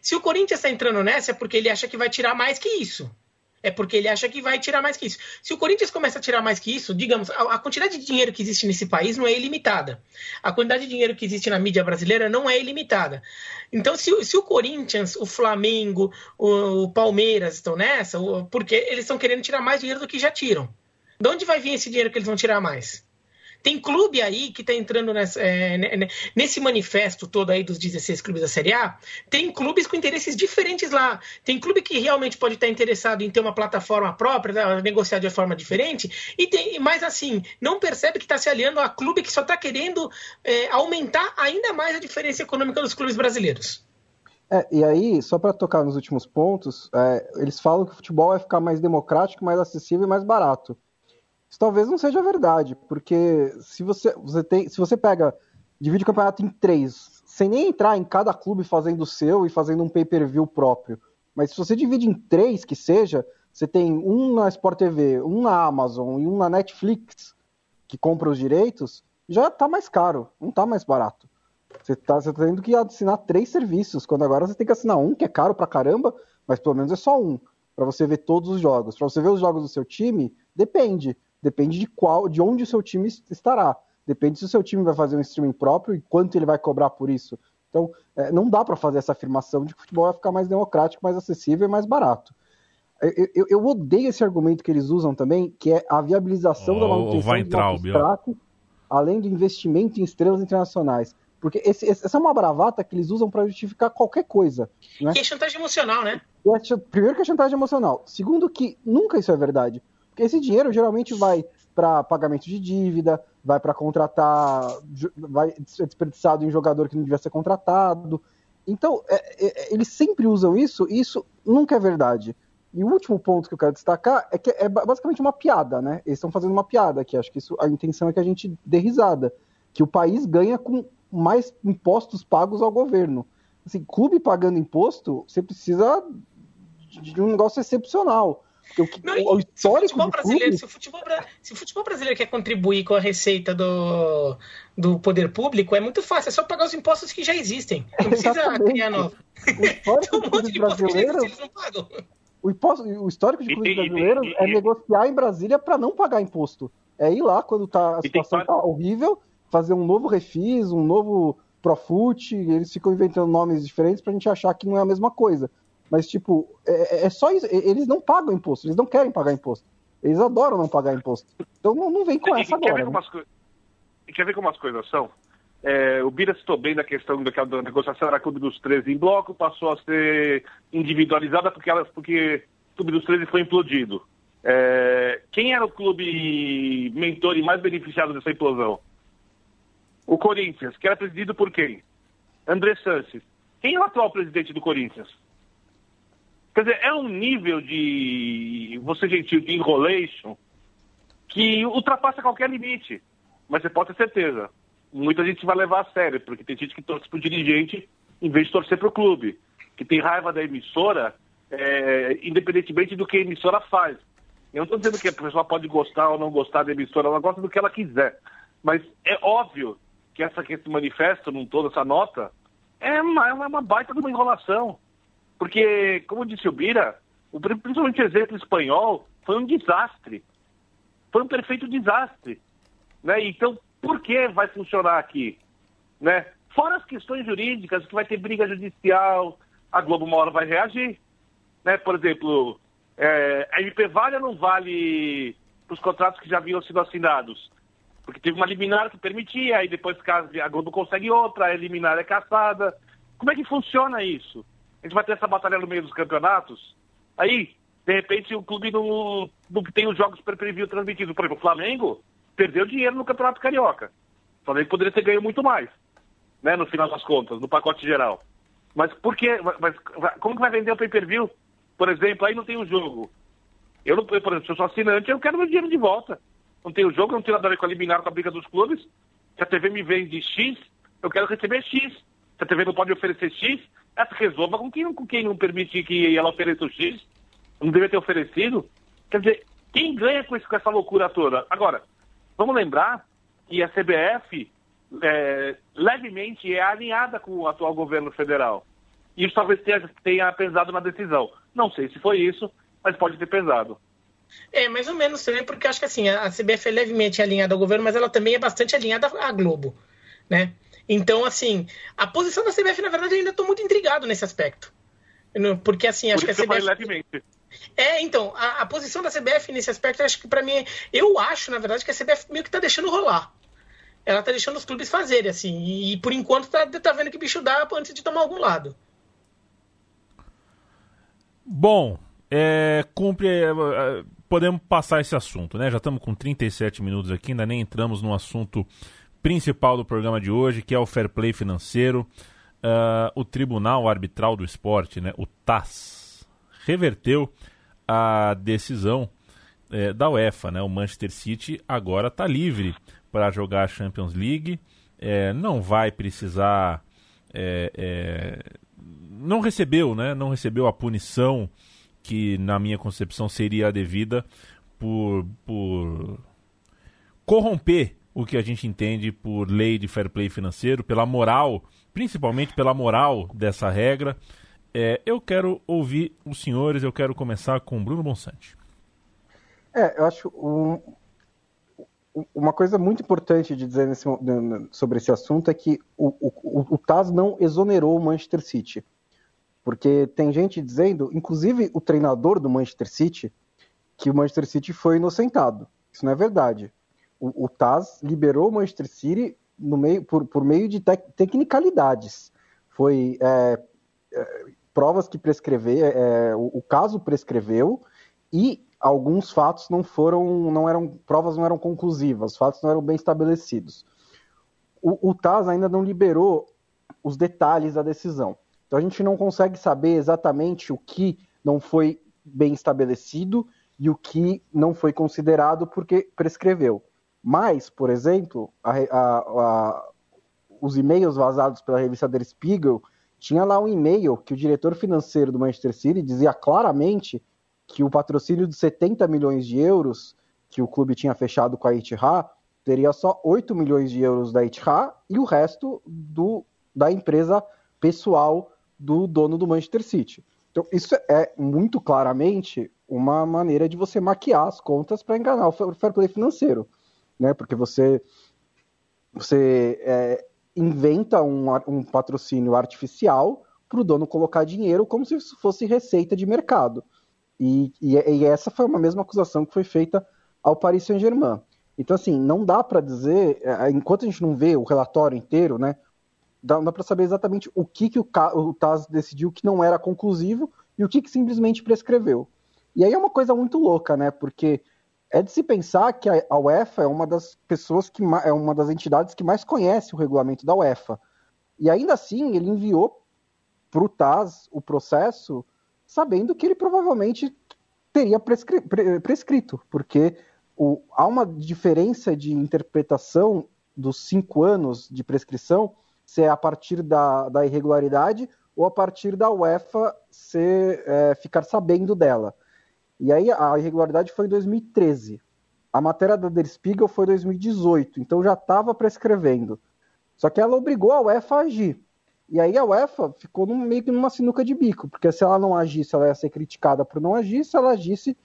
Se o Corinthians está entrando nessa, é porque ele acha que vai tirar mais que isso é porque ele acha que vai tirar mais que isso. Se o Corinthians começa a tirar mais que isso, digamos, a, a, quantidade de dinheiro que existe nesse país não é ilimitada. A quantidade de dinheiro que existe na mídia brasileira não é ilimitada. Então, se, se o Corinthians, o Flamengo, o, o Palmeiras estão nessa, porque eles estão querendo tirar mais dinheiro do que já tiram. De onde vai vir esse dinheiro que eles vão tirar mais? Tem clube aí que está entrando nessa, é, nesse manifesto todo aí dos 16 clubes da Série A. Tem clubes com interesses diferentes lá. Tem clube que realmente pode estar interessado em ter uma plataforma própria, né, negociar de forma diferente. E tem, mas assim, não percebe que está se aliando a clube que só está querendo é, aumentar ainda mais a diferença econômica dos clubes brasileiros. É, e aí, só para tocar nos últimos pontos, é, eles falam que o futebol vai ficar mais democrático, mais acessível e mais barato. Isso talvez não seja verdade, porque se você, você tem, se você pega, divide o campeonato em três, sem nem entrar em cada clube fazendo o seu e fazendo um pay-per-view próprio, mas se você divide em três que seja, você tem um na Sport TV, um na Amazon e um na Netflix que compra os direitos, já tá mais caro, não tá mais barato. Você tá, você tá tendo que assinar três serviços, quando agora você tem que assinar um que é caro pra caramba, mas pelo menos é só um, para você ver todos os jogos. Para você ver os jogos do seu time, depende. Depende de qual, de onde o seu time estará. Depende se o seu time vai fazer um streaming próprio e quanto ele vai cobrar por isso. Então, é, não dá para fazer essa afirmação de que o futebol vai ficar mais democrático, mais acessível e mais barato. Eu, eu, eu, odeio esse argumento que eles usam também, que é a viabilização oh, da manutenção entrar, dos fracos, além do investimento em estrelas internacionais. Porque esse, essa é uma bravata que eles usam para justificar qualquer coisa. Né? Que é chantagem emocional, né? É, primeiro que é chantagem emocional. Segundo que nunca isso é verdade. Porque esse dinheiro geralmente vai para pagamento de dívida, vai para contratar, vai ser desperdiçado em jogador que não devia ser contratado. Então, é, é, eles sempre usam isso e isso nunca é verdade. E o último ponto que eu quero destacar é que é basicamente uma piada, né? Eles estão fazendo uma piada aqui. Acho que isso, a intenção é que a gente dê risada. Que o país ganha com mais impostos pagos ao governo. Assim, clube pagando imposto, você precisa de um negócio excepcional. O, não, o histórico se o, brasileiro, se, o futebol, se o futebol brasileiro quer contribuir com a receita do, do poder público, é muito fácil, é só pagar os impostos que já existem. Não precisa criar novo. Tem um monte de impostos que já existem, eles não pagam. O, imposto, o histórico de clubes brasileiros é negociar em Brasília para não pagar imposto. É ir lá quando tá, a situação está horrível, fazer um novo refis, um novo Profut, eles ficam inventando nomes diferentes pra gente achar que não é a mesma coisa. Mas, tipo, é, é só isso. Eles não pagam imposto, eles não querem pagar imposto. Eles adoram não pagar imposto. Então não, não vem com essa quer agora. Ver né? co... Quer ver como as coisas são? É, o Bira citou bem da questão daquela da negociação era Clube dos 13 em bloco, passou a ser individualizada porque, ela, porque o Clube dos 13 foi implodido. É, quem era o clube mentor e mais beneficiado dessa implosão? O Corinthians, que era presidido por quem? André Sanches. Quem é o atual presidente do Corinthians? Quer dizer, é um nível de, você gentil, de enrolation que ultrapassa qualquer limite. Mas você pode ter certeza, muita gente vai levar a sério, porque tem gente que torce pro dirigente em vez de torcer pro clube, que tem raiva da emissora, é, independentemente do que a emissora faz. Eu não estou dizendo que a pessoa pode gostar ou não gostar da emissora, ela gosta do que ela quiser. Mas é óbvio que essa que esse manifesto, num todo, essa nota, é uma, é uma baita de uma enrolação. Porque, como disse o Bira, o, principalmente o exemplo espanhol foi um desastre. Foi um perfeito desastre. Né? Então, por que vai funcionar aqui? Né? Fora as questões jurídicas, que vai ter briga judicial, a Globo uma hora vai reagir. Né? Por exemplo, é, a MP Vale não vale para os contratos que já haviam sido assinados. Porque teve uma liminar que permitia, aí depois a Globo consegue outra, a liminar é caçada. Como é que funciona isso? A gente vai ter essa batalha no meio dos campeonatos? Aí, de repente, o clube não, não tem os jogos per transmitidos. Por exemplo, o Flamengo perdeu dinheiro no Campeonato Carioca. O Flamengo poderia ter ganho muito mais, né, no final das contas, no pacote geral. Mas por quê? Mas, como que vai vender o pay-per-view? Por exemplo, aí não tem o jogo. Eu, não, por exemplo, se eu sou assinante, eu quero meu dinheiro de volta. Não tem o jogo, não tem nada a ver com a liminar, com a briga dos clubes. Se a TV me vende X, eu quero receber X. Se a TV não pode oferecer X, essa resolva com quem, com quem não permite que ela ofereça o X. Não deveria ter oferecido. Quer dizer, quem ganha com, isso, com essa loucura toda? Agora, vamos lembrar que a CBF é, levemente é alinhada com o atual governo federal. Isso talvez tenha, tenha pesado na decisão. Não sei se foi isso, mas pode ter pesado. É, mais ou menos também, porque acho que assim, a CBF é levemente alinhada ao governo, mas ela também é bastante alinhada à Globo, né? Então, assim, a posição da CBF, na verdade, eu ainda estou muito intrigado nesse aspecto. Porque, assim, acho Por que a CBF. Levemente. É, então, a, a, posição da CBF nesse aspecto, acho que para mim, eu acho, na verdade, que a CBF meio que está deixando rolar. Ela está deixando os clubes fazerem, assim, e, e por enquanto está tá vendo que bicho dá antes de tomar algum lado. Bom, é, cumpre. É, é, podemos passar esse assunto, né? Já estamos com 37 minutos aqui, ainda nem entramos no assunto principal do programa de hoje, que é o fair play financeiro. Uh, o Tribunal Arbitral do Esporte, né, o TAS, reverteu a decisão é, da UEFA. Né? O Manchester City agora está livre para jogar a Champions League, é, não vai precisar. É não recebeu, né? Não recebeu a punição que, na minha concepção, seria a devida por, por corromper o que a gente entende por lei de fair play financeiro, pela moral, principalmente pela moral dessa regra. É, eu quero ouvir os senhores, eu quero começar com Bruno Bonsante. É, eu acho um, uma coisa muito importante de dizer nesse, sobre esse assunto é que o, o, o TAS não exonerou o Manchester City. Porque tem gente dizendo, inclusive o treinador do Manchester City, que o Manchester City foi inocentado. Isso não é verdade. O, o Taz liberou o Manchester City no meio, por, por meio de tec, tecnicalidades. Foi é, é, provas que prescrever, é, o, o, caso prescreveu e alguns fatos não foram, não eram, provas não eram conclusivas, os fatos não eram bem estabelecidos. O, o Taz ainda não liberou os detalhes da decisão. Então a gente não consegue saber exatamente o que não foi bem estabelecido e o que não foi considerado porque prescreveu. Mas, por exemplo, a, a, a, os e-mails vazados pela revista Der Spiegel tinha lá um e-mail que o diretor financeiro do Manchester City dizia claramente que o patrocínio de 70 milhões de euros que o clube tinha fechado com a Etihad teria só 8 milhões de euros da Etihad e o resto do, da empresa pessoal do dono do Manchester City. Então, isso é muito claramente uma maneira de você maquiar as contas para enganar o fair play financeiro, né? Porque você, você é, inventa um, um patrocínio artificial para o dono colocar dinheiro como se fosse receita de mercado. E, e, e, essa foi uma mesma acusação que foi feita ao Paris Saint-Germain. Então, assim, não dá para dizer, é, enquanto a gente não vê o relatório inteiro, né, dá, dá para saber exatamente o que, que o, o TAS decidiu que não era conclusivo e o que, que simplesmente prescreveu. E aí é uma coisa muito louca, né, porque é de se pensar que a UEFA é uma das pessoas que é uma das entidades que mais conhece o regulamento da UEFA. E ainda assim, ele enviou para o TAS o processo, sabendo que ele provavelmente teria prescri prescrito, porque o, há uma diferença de interpretação dos cinco anos de prescrição, se é a partir da, da irregularidade ou a partir da UEFA é, ficar sabendo dela. E aí a irregularidade foi em 2013. A matéria da Der Spiegel foi em 2018, então já estava prescrevendo. Só que ela obrigou a UEFA a agir. E aí a UEFA ficou num, meio que numa sinuca de bico, porque se ela não agisse, ela ia ser criticada por não agir, se ela agisse,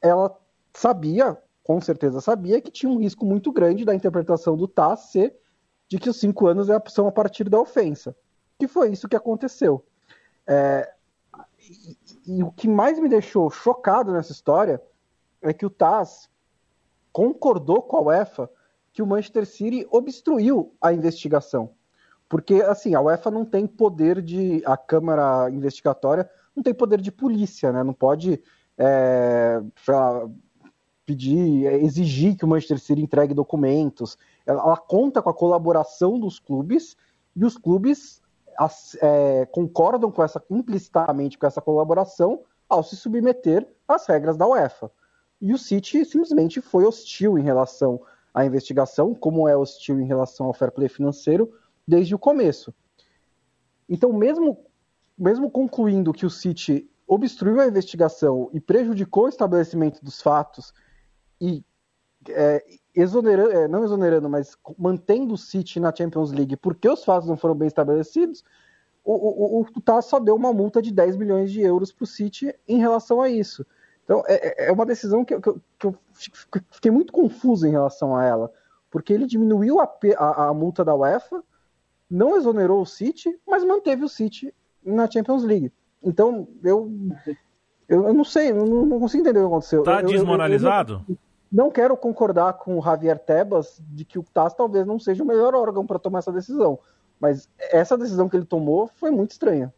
ela sabia, com certeza sabia, que tinha um risco muito grande da interpretação do TAS ser de que os cinco anos é a partir da ofensa. Que foi isso que aconteceu. É, e, o que mais me deixou chocado nessa história é que o TAS concordou com a UEFA que o Manchester City obstruiu a investigação. Porque, assim, a UEFA não tem poder de. A Câmara Investigatória não tem poder de polícia, né? Não pode é, lá, pedir, exigir que o Manchester City entregue documentos. Ela, ela, conta com a colaboração dos clubes e os clubes é, concordam com essa implicitamente com essa colaboração ao se submeter às regras da UEFA. E o City simplesmente foi hostil em relação à investigação, como é hostil em relação ao fair play financeiro desde o começo. Então, mesmo, mesmo concluindo que o City obstruiu a investigação e prejudicou o estabelecimento dos fatos e é, exonerando, é, não exonerando, mas mantendo o City na Champions League porque os fatos não foram bem estabelecidos, o, o, o TAS só deu uma multa de 10 milhões de euros para o City em relação a isso. Então, é, é, é uma decisão que, que, que, eu fiquei muito confuso em relação a ela, porque ele diminuiu a, a, a multa da UEFA, não exonerou o City, mas manteve o City na Champions League. Então, eu, eu, eu não sei, eu não, consigo entender o que aconteceu. Tá eu, desmoralizado? Eu, não, não, quero concordar com o Javier Tebas de que o TAS talvez não seja o melhor órgão para tomar essa decisão. Mas essa decisão que ele tomou foi muito estranha.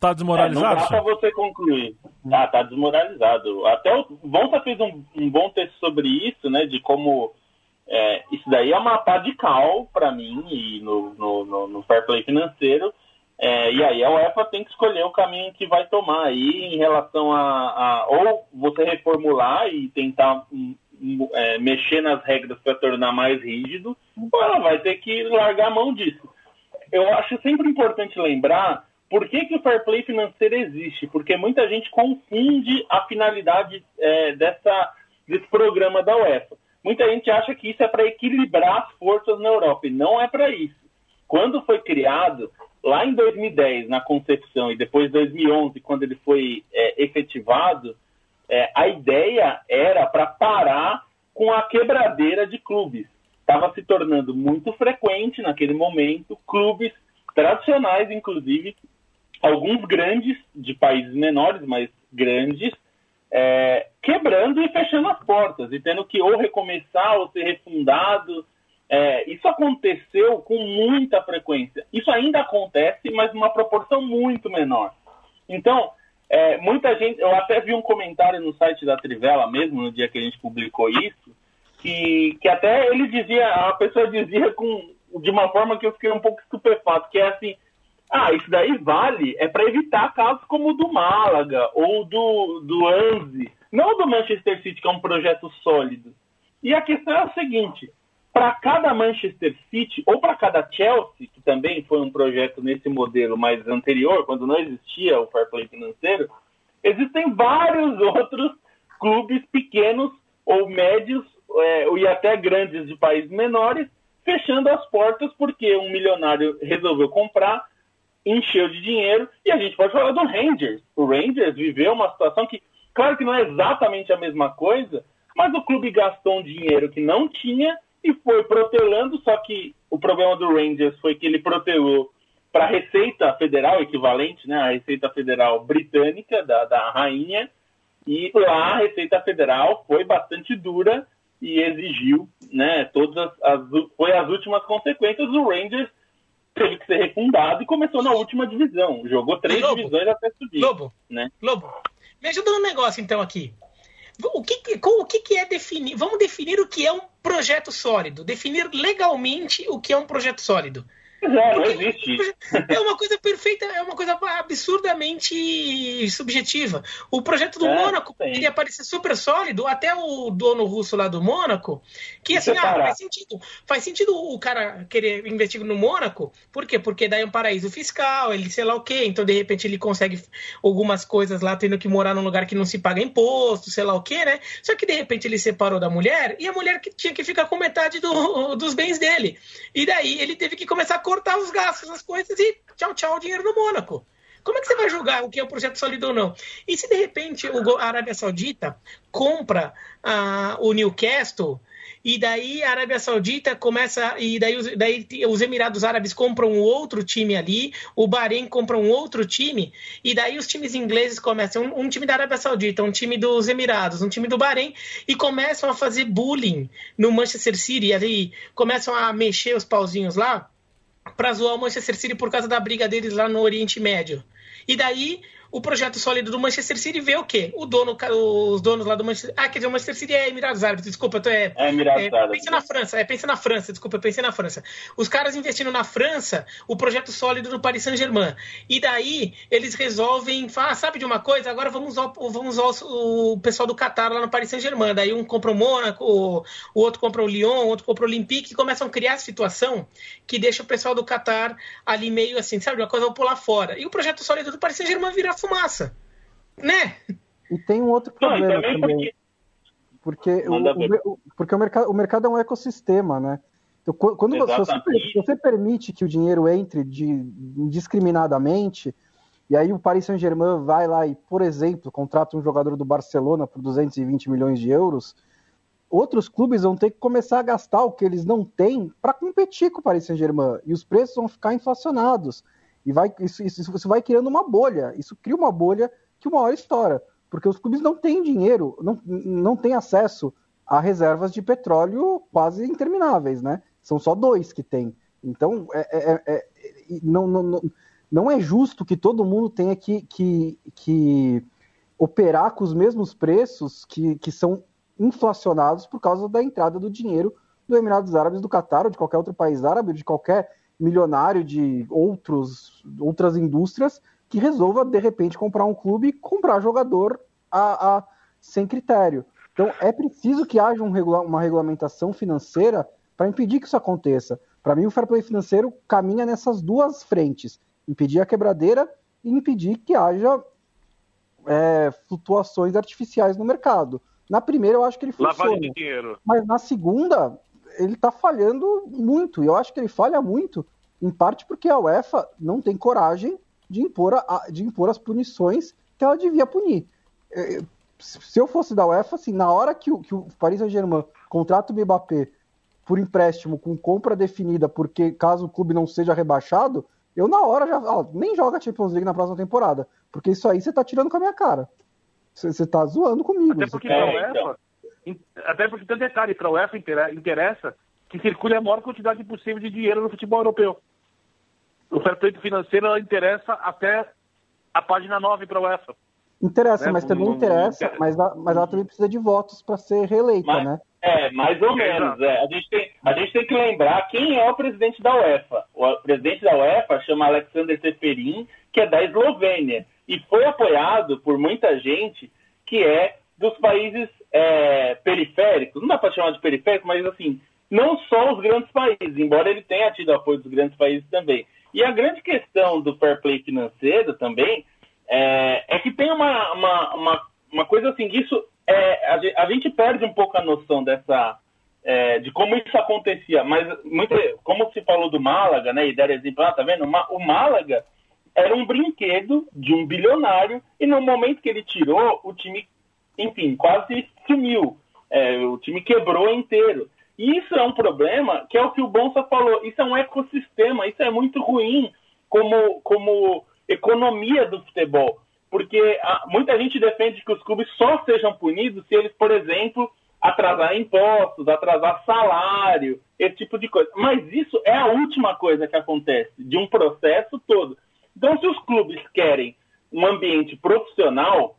Tá desmoralizado? É, não dá para você concluir. Ah, tá desmoralizado. Até o Volta fez um, um bom texto sobre isso, né? De como é, isso daí é uma pá de cal para mim e no, no, no, no, fair play financeiro. É, e aí a UEFA tem que escolher o caminho que vai tomar aí em relação a, a ou você reformular e tentar um, um, é, mexer nas regras para tornar mais rígido, ou ela vai ter que largar a mão disso. Eu acho sempre importante lembrar por que, que o fair play financeiro existe, porque muita gente confunde a finalidade é, dessa, desse programa da UEFA. Muita gente acha que isso é para equilibrar as forças na Europa, e não é para isso. Quando foi criado, lá em 2010, na concepção, e depois 2011, quando ele foi é, efetivado, é, a ideia era para parar com a quebradeira de clubes. Estava se tornando muito frequente naquele momento, clubes tradicionais, inclusive, alguns grandes, de países menores, mas grandes, é, quebrando e fechando as portas e tendo que ou recomeçar ou ser refundado. É, isso aconteceu com muita frequência. Isso ainda acontece, mas numa proporção muito menor. Então, é, muita gente. Eu até vi um comentário no site da Trivela mesmo, no dia que a gente publicou isso, que, que até ele dizia, a pessoa dizia com, de uma forma que eu fiquei um pouco estupefato, que é assim. Ah, isso daí vale é para evitar casos como o do Málaga ou do, do Anzi, não do Manchester City, que é um projeto sólido. E a questão é a seguinte: para cada Manchester City ou para cada Chelsea, que também foi um projeto nesse modelo mais anterior, quando não existia o fair play financeiro, existem vários outros clubes pequenos ou médios é, e até grandes de países menores fechando as portas porque um milionário resolveu comprar encheu de dinheiro e a gente pode falar do Rangers. O Rangers viveu uma situação que, claro que não é exatamente a mesma coisa, mas o clube gastou um dinheiro que não tinha e foi protelando, só que o problema do Rangers foi que ele protelou para a Receita Federal, equivalente, né, a Receita Federal britânica da, da rainha, e lá a Receita Federal foi bastante dura e exigiu, né, todas as, foi as últimas consequências. O Rangers teve que ser refundado e começou na última divisão. Jogou três Lobo, divisões até subir. Lobo, né? Lobo, me ajuda um negócio então aqui. O que, o que é definir? Vamos definir o que é um projeto sólido. Definir legalmente o que é um projeto sólido. É, não existe. É uma coisa perfeita, é uma coisa absurdamente subjetiva. O projeto do é, Mônaco iria parecer super sólido, até o dono russo lá do Mônaco, que assim, ah, faz sentido. Faz sentido o cara querer investir no Mônaco, por quê? Porque daí é um paraíso fiscal, ele sei lá o quê, então de repente ele consegue algumas coisas lá, tendo que morar num lugar que não se paga imposto, sei lá o quê, né? Só que de repente ele separou da mulher e a mulher que tinha que ficar com metade do, dos bens dele. E daí ele teve que começar a cortar os gastos, as coisas e tchau, tchau, dinheiro no Mônaco. Como é que você vai julgar o que é um projeto sólido ou não? E se de repente a Arábia Saudita compra uh, o Newcastle e daí a Arábia Saudita começa e daí os, daí os Emirados Árabes compram um outro time ali, o Bahrein compra um outro time e daí os times ingleses começam um, um, time da Arábia Saudita, um time dos Emirados, um time do Bahrein e começam a fazer bullying no Manchester City, ali começam a mexer os pauzinhos lá para zoar o Manchester City por causa da briga deles lá no Oriente Médio. E daí o projeto sólido do Manchester City vê o quê? O dono, os donos lá do Manchester Ah, quer dizer, o Manchester City é Emirados Árabes, desculpa, tô, é, é Emirados é, Árabes. Pensa na França, é, pensa na França, desculpa, eu pensei na França. Os caras investindo na França, o projeto sólido do Paris Saint-Germain. E daí eles resolvem, ah, sabe de uma coisa? Agora vamos usar, vamos usar o pessoal do Qatar lá no Paris Saint-Germain. Daí um compra o Mônaco, o, o outro compra o Lyon, o outro compra o Olympique, e começam a criar a situação que deixa o pessoal do Qatar ali meio assim, sabe, de uma coisa, vou pular fora. E o projeto sólido do Paris Saint-Germain vira fumaça. Né? E tem um outro problema também. também porque, o, o, porque o, mercado, o mercado é um ecossistema, né? Então, quando você, você, permite que o dinheiro entre de, indiscriminadamente, e aí o Paris Saint-Germain vai lá e, por exemplo, contrata um jogador do Barcelona por 220 milhões de euros, outros clubes vão ter que começar a gastar o que eles não têm para competir com o Paris Saint-Germain. E os preços vão ficar inflacionados. E vai, isso, isso, isso vai criando uma bolha. Isso cria uma bolha que uma hora estoura, porque os clubes não têm dinheiro, não, não têm acesso a reservas de petróleo quase intermináveis, né? São só dois que têm. Então, é, é, é, é não, não, não é justo que todo mundo tenha que, que, que operar com os mesmos preços que, que são inflacionados por causa da entrada do dinheiro do Emirados Árabes, do Catar, ou de qualquer outro país árabe, de qualquer milionário de outros, outras indústrias que resolva, de repente, comprar um clube e comprar jogador a, a, sem critério. Então, é preciso que haja um regula uma regulamentação financeira para impedir que isso aconteça. Para mim, o fair play financeiro caminha nessas duas frentes: impedir a quebradeira e impedir que haja é, flutuações artificiais no mercado. Na primeira, eu acho que ele funciona. de dinheiro. Mas na segunda, ele está falhando muito. E eu acho que ele falha muito, em parte porque a UEFA não tem coragem de impor, a, de impor as punições que ela devia punir. É, se eu fosse da UEFA, assim, na hora que o, que o Paris Saint-Germain contrata o Mbappé por empréstimo com compra definida, porque caso o clube não seja rebaixado, eu na hora já ó, nem joga Champions League na próxima temporada, porque isso aí você tá tirando com a minha cara. Você tá zoando comigo. Até porque tá... pra UEFA, até porque tem detalhe, pra UEFA interessa que circule a maior quantidade possível de dinheiro no futebol europeu o fair play financeiro interessa até a página 9 para o UEFA. Interessa, né? mas também não, interessa, não mas, mas ela também precisa de votos para ser reeleita, mas, né? É, mais ou menos. É. A, gente tem, a gente tem que lembrar quem é o presidente da UEFA. O presidente da UEFA chama Alexander Seferin, que é da Eslovênia, e foi apoiado por muita gente que é dos países é, periféricos. Não dá para chamar de periférico, mas assim, não só os grandes países, embora ele tenha tido apoio dos grandes países também. E a grande questão do fair play financeiro também é, é que tem uma, uma, uma, uma, coisa assim, isso é, a, a, gente perde um pouco a noção dessa é, de como isso acontecia, mas muito, como se falou do Málaga, né, e deram exemplo, ah, tá vendo? O Málaga era um brinquedo de um bilionário e no momento que ele tirou, o time, enfim, quase sumiu. É, o time quebrou inteiro. E isso é um problema, que é o que o Bonsa falou. Isso é um ecossistema, isso é muito ruim como, como economia do futebol. Porque a, muita gente defende que os clubes só sejam punidos se eles, por exemplo, atrasar impostos, atrasar salário, esse tipo de coisa. Mas isso é a última coisa que acontece de um processo todo. Então, se os clubes querem um ambiente profissional,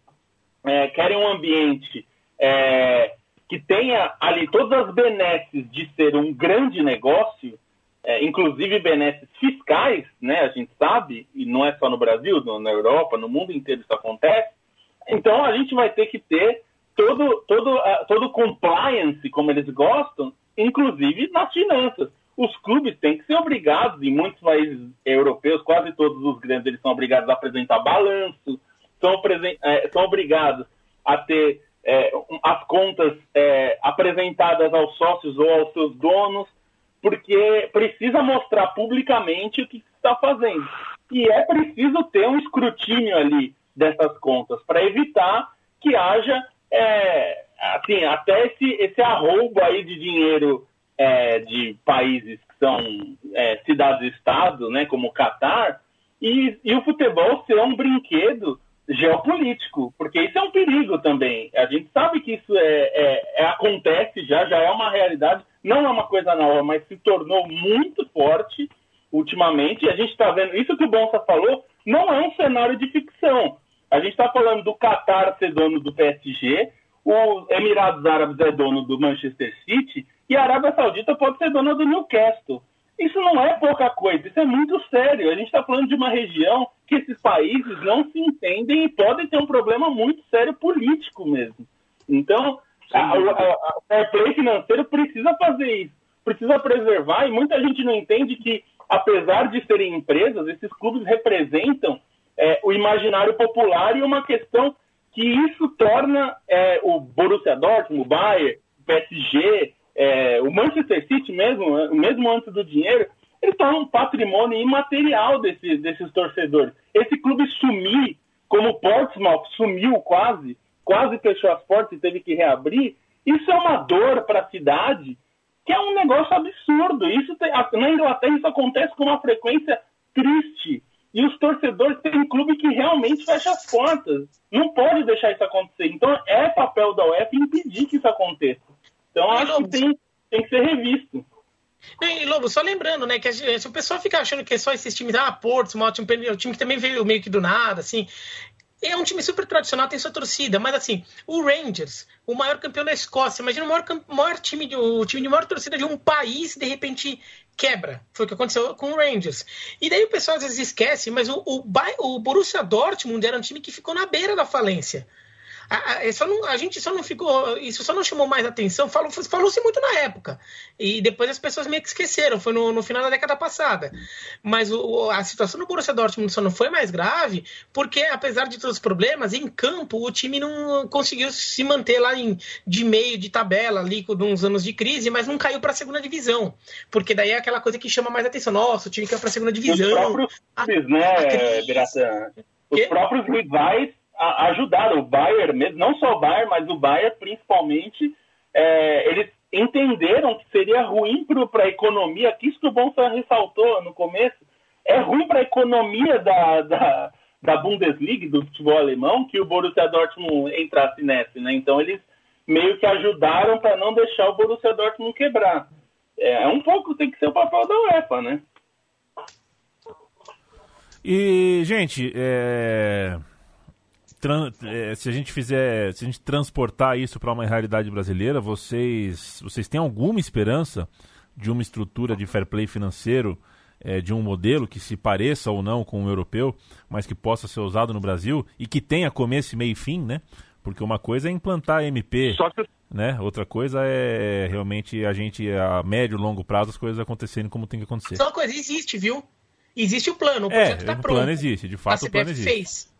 é, querem um ambiente é, que tenha ali todas as benesses de ser um grande negócio, é, inclusive benesses fiscais, né, a gente sabe, e não é só no Brasil, na Europa, no mundo inteiro isso acontece, então a gente vai ter que ter todo, todo, uh, todo compliance, como eles gostam, inclusive nas finanças. Os clubes têm que ser obrigados, em muitos países europeus, quase todos os grandes, eles são obrigados a apresentar balanço, são, é, são obrigados a ter é, as contas é, apresentadas aos sócios ou aos seus donos, porque precisa mostrar publicamente o que está fazendo. E é preciso ter um escrutínio ali dessas contas para evitar que haja é, assim, até esse, esse arroubo aí de dinheiro é, de países que são é, cidades-estado, né, como o Catar, e, e o futebol ser um brinquedo geopolítico, porque isso é um perigo também. A gente sabe que isso é, é, é, acontece já, já é uma realidade, não é uma coisa nova, mas se tornou muito forte ultimamente. E a gente está vendo, isso que o Bonsa falou, não é um cenário de ficção. A gente está falando do Qatar ser dono do PSG, os Emirados Árabes é dono do Manchester City e a Arábia Saudita pode ser dona do Newcastle. Isso não é pouca coisa, isso é muito sério. A gente está falando de uma região que esses países não se entendem e podem ter um problema muito sério político mesmo. Então, o fair play financeiro precisa fazer isso, precisa preservar, e muita gente não entende que, apesar de serem empresas, esses clubes representam é, o imaginário popular e uma questão que isso torna é, o Borussia Dortmund, o Bayern, o PSG, é, o Manchester City mesmo, mesmo antes do dinheiro, ele torna um patrimônio imaterial desse, desses torcedores. Esse clube sumir, como o Portsmouth sumiu quase, quase fechou as portas e teve que reabrir, isso é uma dor para a cidade que é um negócio absurdo. Isso tem, na Inglaterra isso acontece com uma frequência triste. E os torcedores têm clube que realmente fecha as portas. Não pode deixar isso acontecer. Então é papel da UEFA impedir que isso aconteça. Então acho que tem, tem que ser revisto. E Lobo, só lembrando, né, que se o pessoal fica achando que é só esses times, ah, Porto, um time que também veio meio que do nada, assim, é um time super tradicional, tem sua torcida, mas assim, o Rangers, o maior campeão da Escócia, imagina o maior, maior time, de, o time de maior torcida de um país, de repente quebra. Foi o que aconteceu com o Rangers. E daí o pessoal às vezes esquece, mas o, o, o Borussia Dortmund era um time que ficou na beira da falência. A, a, só não, a gente só não ficou. Isso só não chamou mais atenção. Falou-se falou muito na época. E depois as pessoas meio que esqueceram. Foi no, no final da década passada. Mas o, a situação do Borussia Dortmund só não foi mais grave porque, apesar de todos os problemas, em campo o time não conseguiu se manter lá em, de meio de tabela, ali com uns anos de crise, mas não caiu para a segunda divisão. Porque daí é aquela coisa que chama mais atenção. Nossa, o time caiu para a segunda divisão. Os próprios, a, né, a Os próprios rivais ajudaram o Bayern, mesmo, não só o Bayern, mas o Bayern principalmente, é, eles entenderam que seria ruim para a economia, que isso que o Bonsa ressaltou no começo, é ruim para a economia da, da, da, Bundesliga, do futebol alemão, que o Borussia Dortmund entrasse nessa, né? Então eles meio que ajudaram para não deixar o Borussia Dortmund quebrar. É, é um pouco, tem que ser o papel da UEFA, né? E, gente, é, se a gente fizer, se a gente transportar isso para uma realidade brasileira, vocês, vocês têm alguma esperança de uma estrutura de fair play financeiro, é, de um modelo que se pareça ou não com o europeu, mas que possa ser usado no Brasil e que tenha começo, meio e fim, né? Porque uma coisa é implantar MP, que... né? Outra coisa é realmente a gente, a médio e longo prazo, as coisas acontecerem como tem que acontecer. Só uma coisa existe, viu? Existe o plano, o é, projeto está é, pronto. O plano existe, de fato a o plano existe. fez.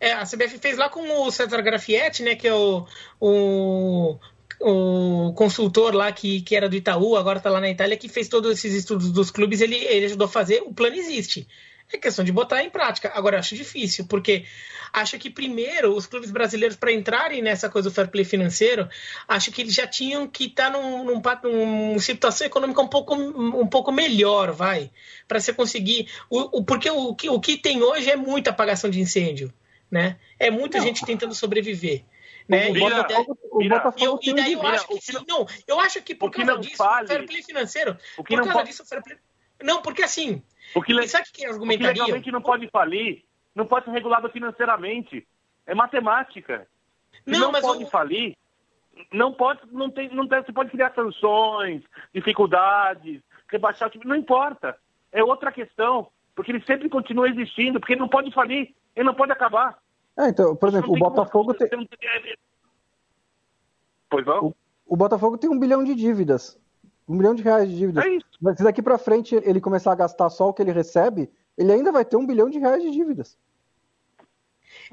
É, a CBF fez lá com o César Grafietti, né, que é o, o, o consultor lá que, que era do Itaú, agora está lá na Itália, que fez todos esses estudos dos clubes, ele, ele ajudou a fazer, o plano existe. É questão de botar em prática. Agora, acho difícil, porque acho que primeiro os clubes brasileiros, para entrarem nessa coisa do fair play financeiro, acho que eles já tinham que estar tá num, num, situação econômica um pouco, um pouco melhor, vai. Para você conseguir. O, o, porque o, o que tem hoje é muita apagação de incêndio. Né? É muita não. gente tentando sobreviver. Né? E, eu, e daí eu acho que, que não, eu acho que por causa disso, o fair play financeiro, por causa disso, o fair play não, porque assim. O que, sabe que argumentaria? O que legalmente não pode falir, não pode ser regulado financeiramente. É matemática. Não, não pode falir, não pode, não tem, não tem, você pode criar sanções, dificuldades, rebaixar o time, não importa. É outra questão, porque ele sempre continua existindo, porque ele não pode falir, ele não pode acabar. É, então, por exemplo, o Botafogo tem. Pois não? O, o Botafogo tem um bilhão de dívidas um milhão de reais de dívidas. É isso. Mas se daqui para frente ele começar a gastar só o que ele recebe, ele ainda vai ter um bilhão de reais de dívidas.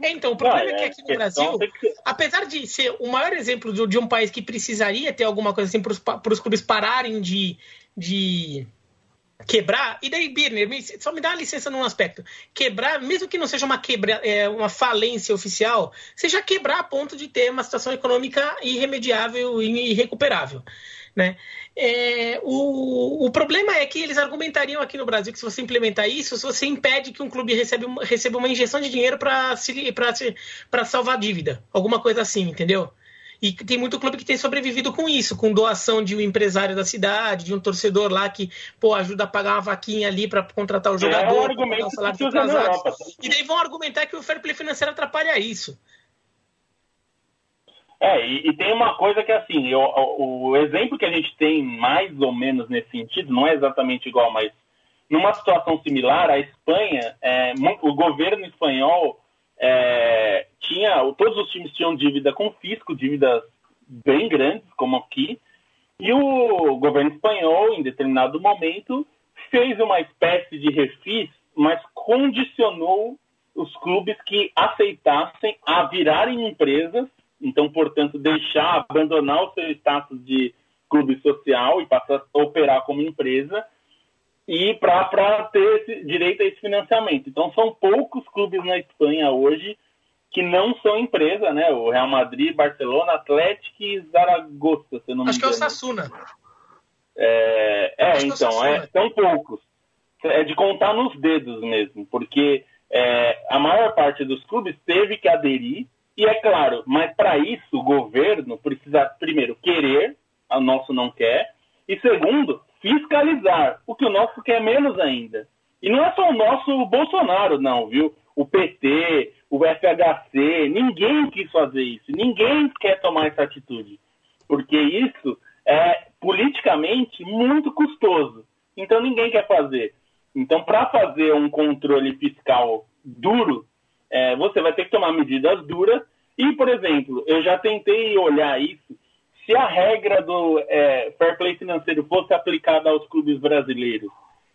É, então, o problema ah, é, é que aqui no Brasil, que... apesar de ser o maior exemplo de, de, um país que precisaria ter alguma coisa assim para os clubes pararem de, de quebrar, e daí, Birner, só me dá licença num aspecto. Quebrar, mesmo que não seja uma, quebra, é, uma falência oficial, seja quebrar a ponto de ter uma situação econômica irremediável e irrecuperável. Né? É, o, o problema é que eles argumentariam aqui no Brasil que se você implementar isso, se você impede que um clube receba, receba uma injeção de dinheiro para salvar dívida, alguma coisa assim, entendeu? E tem muito clube que tem sobrevivido com isso, com doação de um empresário da cidade, de um torcedor lá que pô, ajuda a pagar uma vaquinha ali para contratar o jogador, é um argumento E daí vão argumentar que o fair play financeiro atrapalha isso. É, e, e, tem uma coisa que assim, eu, o, o, exemplo que a gente tem mais ou menos nesse sentido, não é exatamente igual, mas numa situação similar, a Espanha, é, o governo espanhol é, tinha, todos os times tinham dívida com fisco, dívidas bem grandes, como aqui, e o governo espanhol, em determinado momento, fez uma espécie de refis, mas condicionou os clubes que aceitassem a virarem empresas então, portanto, deixar, abandonar o seu status de clube social e passar a operar como empresa e para ter esse, direito a esse financiamento. Então, são poucos clubes na Espanha hoje que não são empresa, né? O Real Madrid, Barcelona, Atlético e Zaragoza, se não me Acho que é o Sassuna. É, é então, é, são poucos. É de contar nos dedos mesmo, porque é, a maior parte dos clubes teve que aderir e é claro, mas para isso o governo precisa, primeiro, querer, o nosso não quer, e segundo, fiscalizar, o que o nosso quer menos ainda. E não é só o nosso Bolsonaro, não, viu? O PT, o FHC, ninguém quis fazer isso, ninguém quer tomar essa atitude, porque isso é politicamente muito custoso. Então ninguém quer fazer. Então, para fazer um controle fiscal duro, é, você vai ter que tomar medidas duras. E, por exemplo, eu já tentei olhar isso. Se a regra do é, fair play financeiro fosse aplicada aos clubes brasileiros,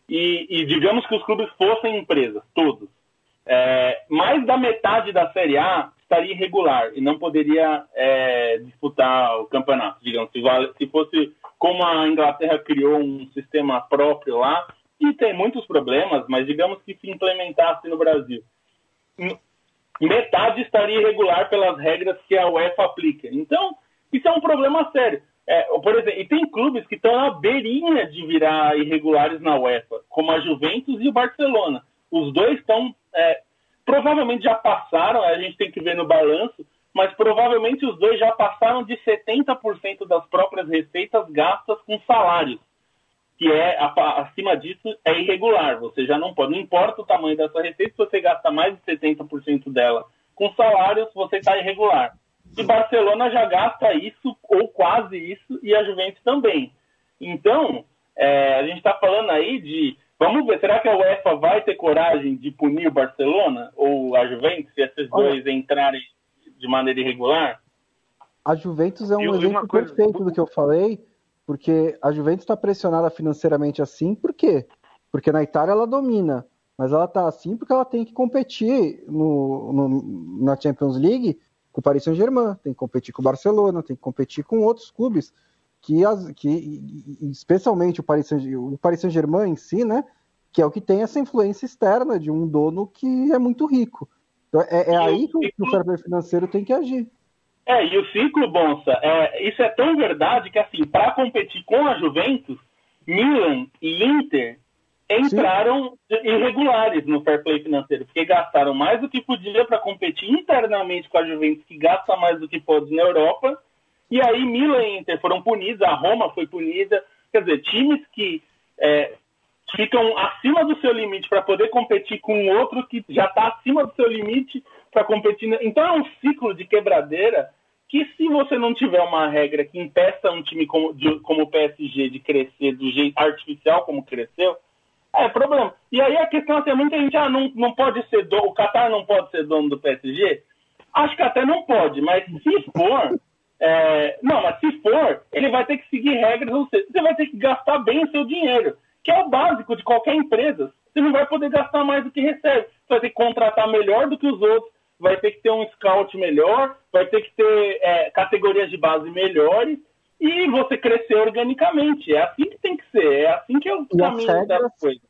e, e digamos que os clubes fossem empresas, todos, é, mais da metade da Série A estaria irregular e não poderia é, disputar o campeonato, digamos, se, se fosse como a Inglaterra criou um sistema próprio lá, e tem muitos problemas, mas digamos que se implementasse no Brasil metade estaria irregular pelas regras que a UEFA aplica. Então, isso é um problema sério. É, por exemplo, e tem clubes que estão na beirinha de virar irregulares na UEFA, como a Juventus e o Barcelona. Os dois estão. É, provavelmente já passaram, a gente tem que ver no balanço, mas provavelmente os dois já passaram de 70% das próprias receitas gastas com salários que é acima disso é irregular. Você já não pode, não importa o tamanho dessa receita, se você gasta mais de 70% dela com salários, você está irregular. E Barcelona já gasta isso ou quase isso e a Juventus também. Então, é, a gente está falando aí de Vamos ver, será que a UEFA vai ter coragem de punir o Barcelona ou a Juventus se esses dois entrarem de maneira irregular? A Juventus é um eu, exemplo coisa... perfeito do que eu falei, porque a Juventus está pressionada financeiramente assim, por quê? Porque na Itália ela domina, mas ela está assim porque ela tem que competir no, no, na Champions League com o Paris Saint-Germain, tem que competir com o Barcelona, tem que competir com outros clubes que, as, que especialmente o Paris Saint-Germain em si, né? que é o que tem essa influência externa de um dono que é muito rico. Então, é, é aí que o, fair play financeiro tem que agir. É, e o ciclo, Bonsa, é, isso é tão verdade que, assim, para competir com a Juventus, Milan e Inter entraram Sim. irregulares no fair play financeiro, porque gastaram mais do que podia para competir internamente com a Juventus, que gasta mais do que pode na Europa, e aí Milan e Inter foram punidos, a Roma foi punida, quer dizer, times que é, ficam acima do seu limite para poder competir com outro que já está acima do seu limite para competir. Então é um ciclo de quebradeira que se você não tiver uma regra que impeça um time como, de, como o PSG de crescer do jeito artificial como cresceu, é problema. E aí a questão é que muita gente ah, não, não pode ser dono, o Qatar não pode ser dono do PSG. Acho que até não pode, mas se for, é, não, mas se for, ele vai ter que seguir regras, ou seja, você vai ter que gastar bem o seu dinheiro, que é o básico de qualquer empresa. Você não vai poder gastar mais do que recebe. Você vai ter que contratar melhor do que os outros, vai ter que ter um scout melhor, vai ter que ter é, categorias de base melhores e você crescer organicamente. É assim que tem que ser, é assim que é o caminho regras, da coisa.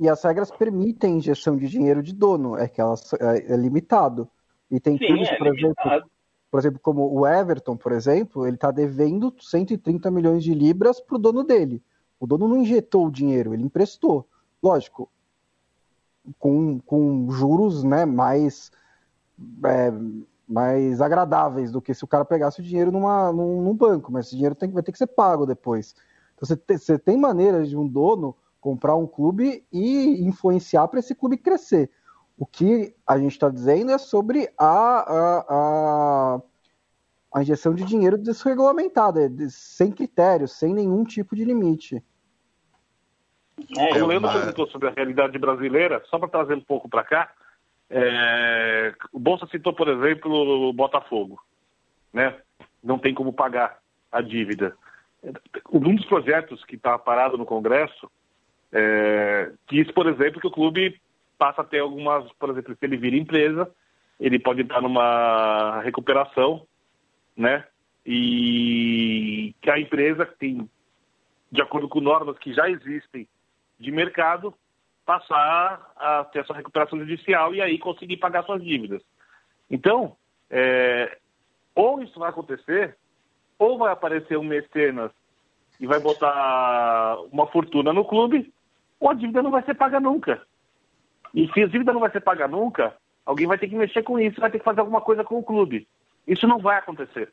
E as regras permitem injeção de dinheiro de dono, é que elas é, é limitado. E tem Sim, clubes, é por exemplo, por exemplo, como o Everton, por exemplo, ele está devendo 130 milhões de libras para o dono dele. O dono não injetou o dinheiro, ele emprestou. Lógico, com, com juros né, mais é, mais agradáveis do que se o cara pegasse o dinheiro numa, num, num banco, mas esse dinheiro tem, vai ter que ser pago depois. Então você, te, você tem maneiras de um dono comprar um clube e influenciar para esse clube crescer. O que a gente está dizendo é sobre a, a, a, a, injeção de dinheiro desregulamentada, sem critérios, sem nenhum tipo de limite. É, o Leandro perguntou sobre a realidade brasileira, só para trazer um pouco para cá. É, o Bolsa citou, por exemplo, o Botafogo. Né? Não tem como pagar a dívida. Um dos projetos que está parado no Congresso é, quis, por exemplo, que o clube passa a ter algumas, por exemplo, se ele vira empresa, ele pode entrar numa recuperação, né? E que a empresa tem, de acordo com normas que já existem de mercado, passar a ter essa recuperação judicial e aí conseguir pagar suas dívidas. Então, é, ou isso vai acontecer, ou vai aparecer um mecenas e vai botar uma fortuna no clube, ou a dívida não vai ser paga nunca. E se a dívida não vai ser paga nunca, alguém vai ter que mexer com isso, vai ter que fazer alguma coisa com o clube. Isso não vai acontecer.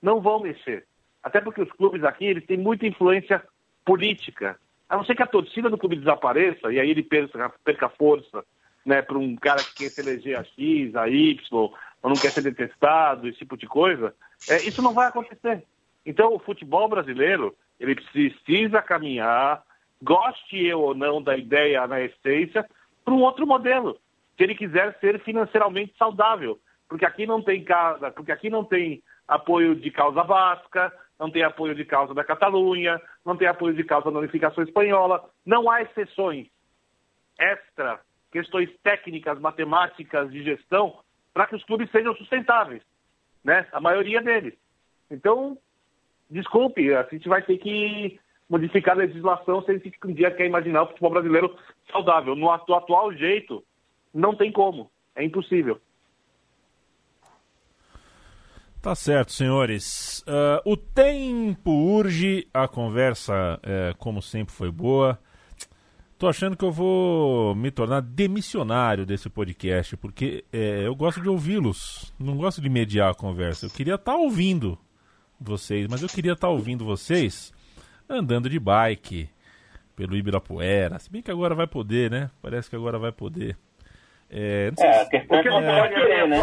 Não vão mexer. Até porque os clubes aqui eles têm muita influência política. A não ser que a torcida do clube desapareça e aí ele perca, perca força né, para um cara que quer se eleger a X, a Y, ou não quer ser detestado, esse tipo de coisa, é, isso não vai acontecer. Então, o futebol brasileiro, ele precisa caminhar, goste eu ou não da ideia na essência, para um outro modelo, se ele quiser ser financeiramente saudável. Porque aqui não tem casa, porque aqui não tem apoio de causa vasca, não tem apoio de causa da Catalunha, não tem apoio de causa da unificação espanhola. Não há exceções extra, questões técnicas, matemáticas de gestão, para que os clubes sejam sustentáveis, né? A maioria deles. Então, desculpe, a gente vai ter que modificar a legislação se a gente um dia quer imaginar o futebol brasileiro saudável. No atual jeito, não tem como. É impossível. Tá certo, senhores. Uh, o tempo urge, a conversa, é, como sempre, foi boa. Tô achando que eu vou me tornar demissionário desse podcast, porque é, eu gosto de ouvi-los, não gosto de mediar a conversa. Eu queria estar tá ouvindo vocês, mas eu queria estar tá ouvindo vocês andando de bike pelo Ibirapuera. Se bem que agora vai poder, né? Parece que agora vai poder. É, é a questão é, é, querer, né?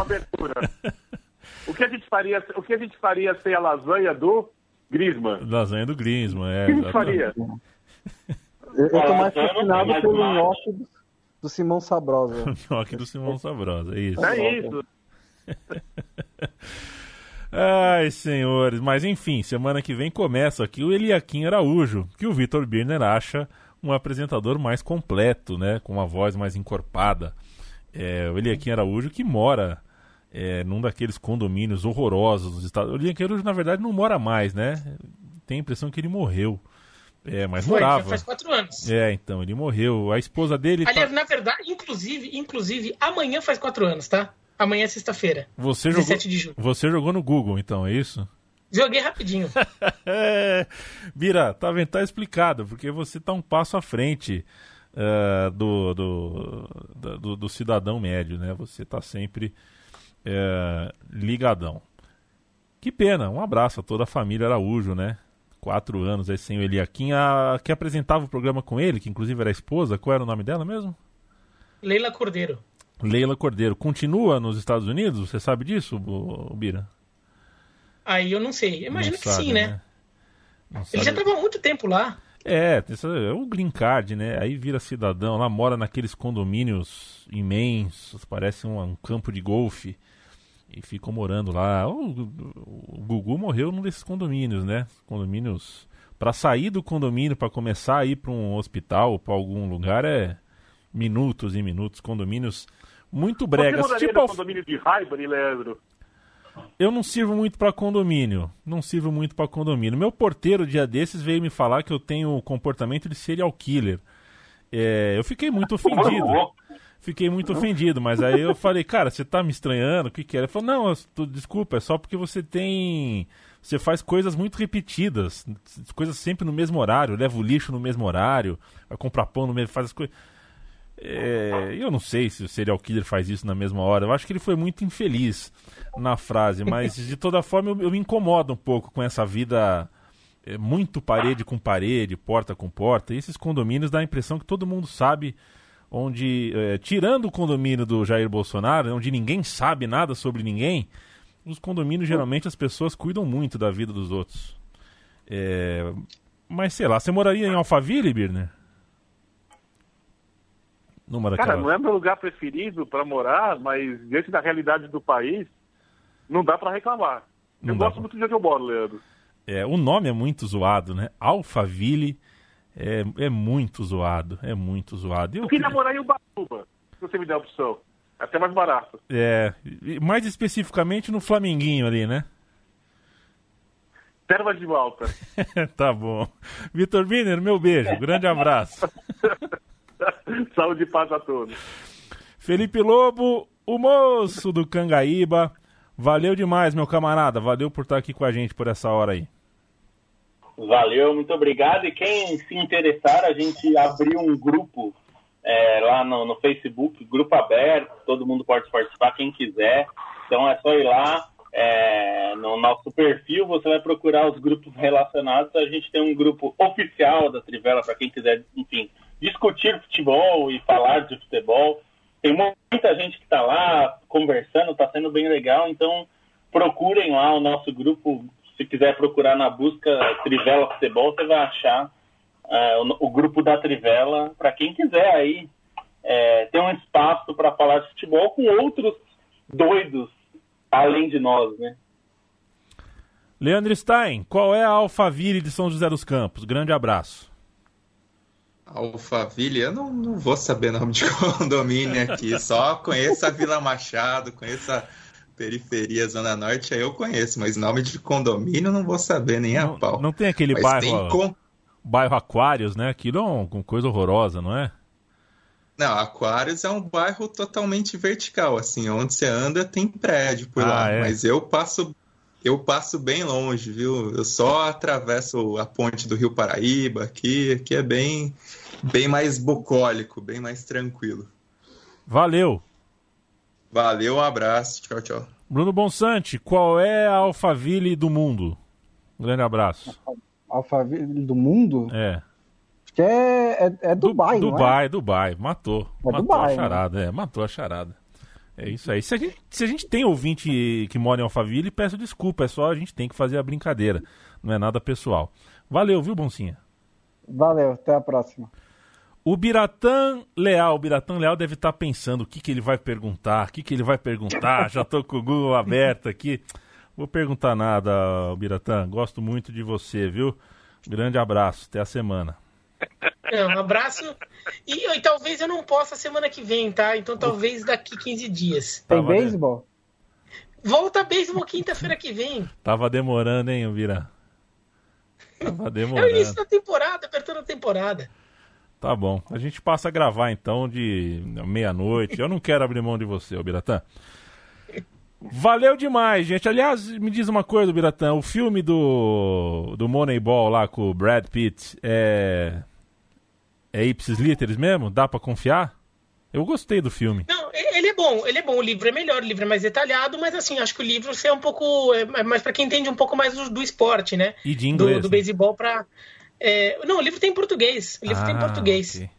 O que a gente faria, o que a gente faria sem a lasanha do Grisman? Lasanha do Grisman, é. O que a gente faria? Eu, eu tô mais fascinado pelo nhoque do, do Simão Sabrosa. o nhoque do Simão Sabrosa, é isso. É isso. Ai, senhores, mas enfim, semana que vem começa aqui o Eliakim Araújo, que o Vitor Birner acha um apresentador mais completo, né, com uma voz mais encorpada. É, o Eliakim Araújo que mora é, num daqueles condomínios horrorosos dos Estados Unidos. O na verdade, não mora mais, né? Tem a impressão que ele morreu. É, mas Foi, morava. faz quatro anos. É, então, ele morreu. A esposa dele. tá- Aliás, na verdade, inclusive, inclusive, amanhã faz quatro anos, tá? Amanhã é sexta-feira. Você jogou, 17 de julho. você jogou no Google, então, é isso? Joguei rapidinho. É, Bira, tá? Tá explicado, porque você tá um passo à frente é, do, do, do, do cidadão médio, né? Você tá sempre é, ligadão. Que pena, um abraço a toda a família Araújo, né? Quatro anos aí sem o Eliakim. A que apresentava o programa com ele, que inclusive era a esposa, qual era o nome dela mesmo? Leila Cordeiro. Leila Cordeiro. Continua nos Estados Unidos? Você sabe disso, Bira? Aí eu não sei. Eu imagino Não que sabe, sim, né? Não Ele já sabe. tava há muito tempo lá. É, é o green card, né? Aí vira cidadão, lá mora naqueles condomínios imensos, parece um, um campo de golfe. E ficam morando lá. O, o Gugu morreu num desses condomínios, né? Condomínios. Pra sair do condomínio, pra começar a ir pra um hospital, pra algum lugar, é minutos e minutos. Condomínios muito Você bregas. moraria Tipo, no condomínio de Highbury, Leandro? Eu não sirvo muito pra condomínio. Não sirvo muito pra condomínio. Meu porteiro, dia desses, veio me falar que eu tenho o comportamento de serial killer. É, eu fiquei muito ofendido. Fiquei muito ofendido, mas aí eu falei, cara, você tá me estranhando? O que que era? Ele falou, não, tô- desculpa, é só porque você tem. Você faz coisas muito repetidas, coisas sempre no mesmo horário, leva o lixo no mesmo horário, vai comprar pão no mesmo, faz as coisas. É, eu não sei se o serial killer faz isso na mesma hora. Eu acho que ele foi muito infeliz na frase, mas de toda forma eu, eu me incomodo um pouco com essa vida é, muito parede com parede, porta com porta. E esses condomínios dá a impressão que todo mundo sabe onde, é, tirando o condomínio do Jair Bolsonaro, onde ninguém sabe nada sobre ninguém, os condomínios geralmente as pessoas cuidam muito da vida dos outros. É, mas sei lá, você moraria em Alphaville, Birner? Numa Cara, daquelas. não é meu lugar preferido para morar, mas diante da realidade do país, não dá para reclamar. Não eu gosto pra- muito de onde eu moro, Leandro. É, o nome é muito zoado, né? Alphaville é, é muito zoado, é muito zoado. Eu Eu queria morar em Ubatuba, se você me der a opção. É até mais barato. É, mais especificamente no Flamenguinho ali, né? Termas de Malta. tá bom. Vitor Biner, meu beijo, grande abraço. Saúde e paz a todos. Felipe Lobo, o moço do Cangaíba. Valeu demais, meu camarada. Valeu por estar aqui com a gente por essa hora aí. Valeu, muito obrigado. E quem se interessar, a gente abriu um grupo é, lá no, no Facebook, grupo aberto, todo mundo pode participar, quem quiser. Então é só ir lá é, no nosso perfil, você vai procurar os grupos relacionados. A gente tem um grupo oficial da Trivela para quem quiser, enfim, discutir futebol e falar de futebol. Tem muita gente que está lá conversando, está sendo bem legal, então procurem lá o nosso grupo. Se quiser procurar na busca Trivela Futebol, você vai achar é, o, o grupo da Trivela para quem quiser aí é, ter um espaço para falar de futebol com outros doidos além de nós, né? Leandro Stein, qual é a Alphaville de São José dos Campos? Grande abraço. Alphaville, eu não, não vou saber nome de condomínio aqui, só conheço a Vila Machado, conheço a periferia Zona Norte, aí eu conheço, mas nome de condomínio não vou saber nem a Não, pau. não tem aquele mas bairro, tem com... bairro Aquários, né? Aquilo é um- uma coisa horrorosa, não é? Não, Aquários é um bairro totalmente vertical, assim, onde você anda tem prédio por Ah, lá, é? mas eu passo eu passo bem longe, viu? Eu só atravesso a ponte do Rio Paraíba, aqui, aqui é bem bem mais bucólico, bem mais tranquilo. Valeu. Valeu, um abraço, tchau, tchau. Bruno Bonsante, qual é a Alphaville do mundo? Grande abraço. Alphaville do mundo? É. Acho que é, é, é Dubai, não é? Dubai, Dubai. Matou. É matou Dubai, a charada, é. Matou a charada. É isso aí. Se a, gente, se a gente tem ouvinte que mora em Alphaville, peço desculpa. É só a gente tem que fazer a brincadeira. Não é nada pessoal. Valeu, viu, Boncinha? Valeu, até a próxima. O Biratã Leal, o Biratã Leal deve estar pensando o que, que ele vai perguntar, o que, que ele vai perguntar. Já tô com o Google aberto aqui. Vou perguntar nada, Biratã. Gosto muito de você, viu? Grande abraço, até a semana. É, um abraço. E, e talvez eu não possa semana que vem, tá? Então talvez daqui 15 dias. Tem Tava, beisebol? Volta beisebol quinta-feira que vem. Tava demorando, hein, Bira? Tava É o início da temporada, apertando a temporada. Tá bom. A gente passa a gravar então de meia-noite. Eu não quero abrir mão de você, ô Biratã. Valeu demais, gente. Aliás, me diz uma coisa, Biratã. O filme do, do Moneyball lá com o Brad Pitt é. É Ipsis Literis mesmo? Dá pra confiar? Eu gostei do filme. Não, ele é bom, ele é bom. O livro é melhor, o livro é mais detalhado, mas assim, acho que o livro é um pouco. É mais para quem entende um pouco mais do, do esporte, né? E de inglês. Do, do né? beisebol pra. É, não, o livro tem em português. O livro ah, tem em português. Okay.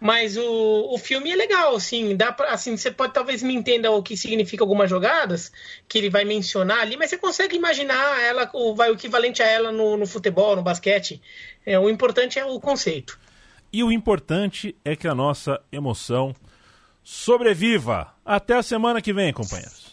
Mas o, o filme é legal, assim, dá pra, assim, você pode talvez me entenda o que significa algumas jogadas que ele vai mencionar ali, mas você consegue imaginar ela, o, vai, o equivalente a ela no, no futebol, no basquete. É, o importante é o conceito. E o importante é que a nossa emoção sobreviva. Até a semana que vem, companheiros.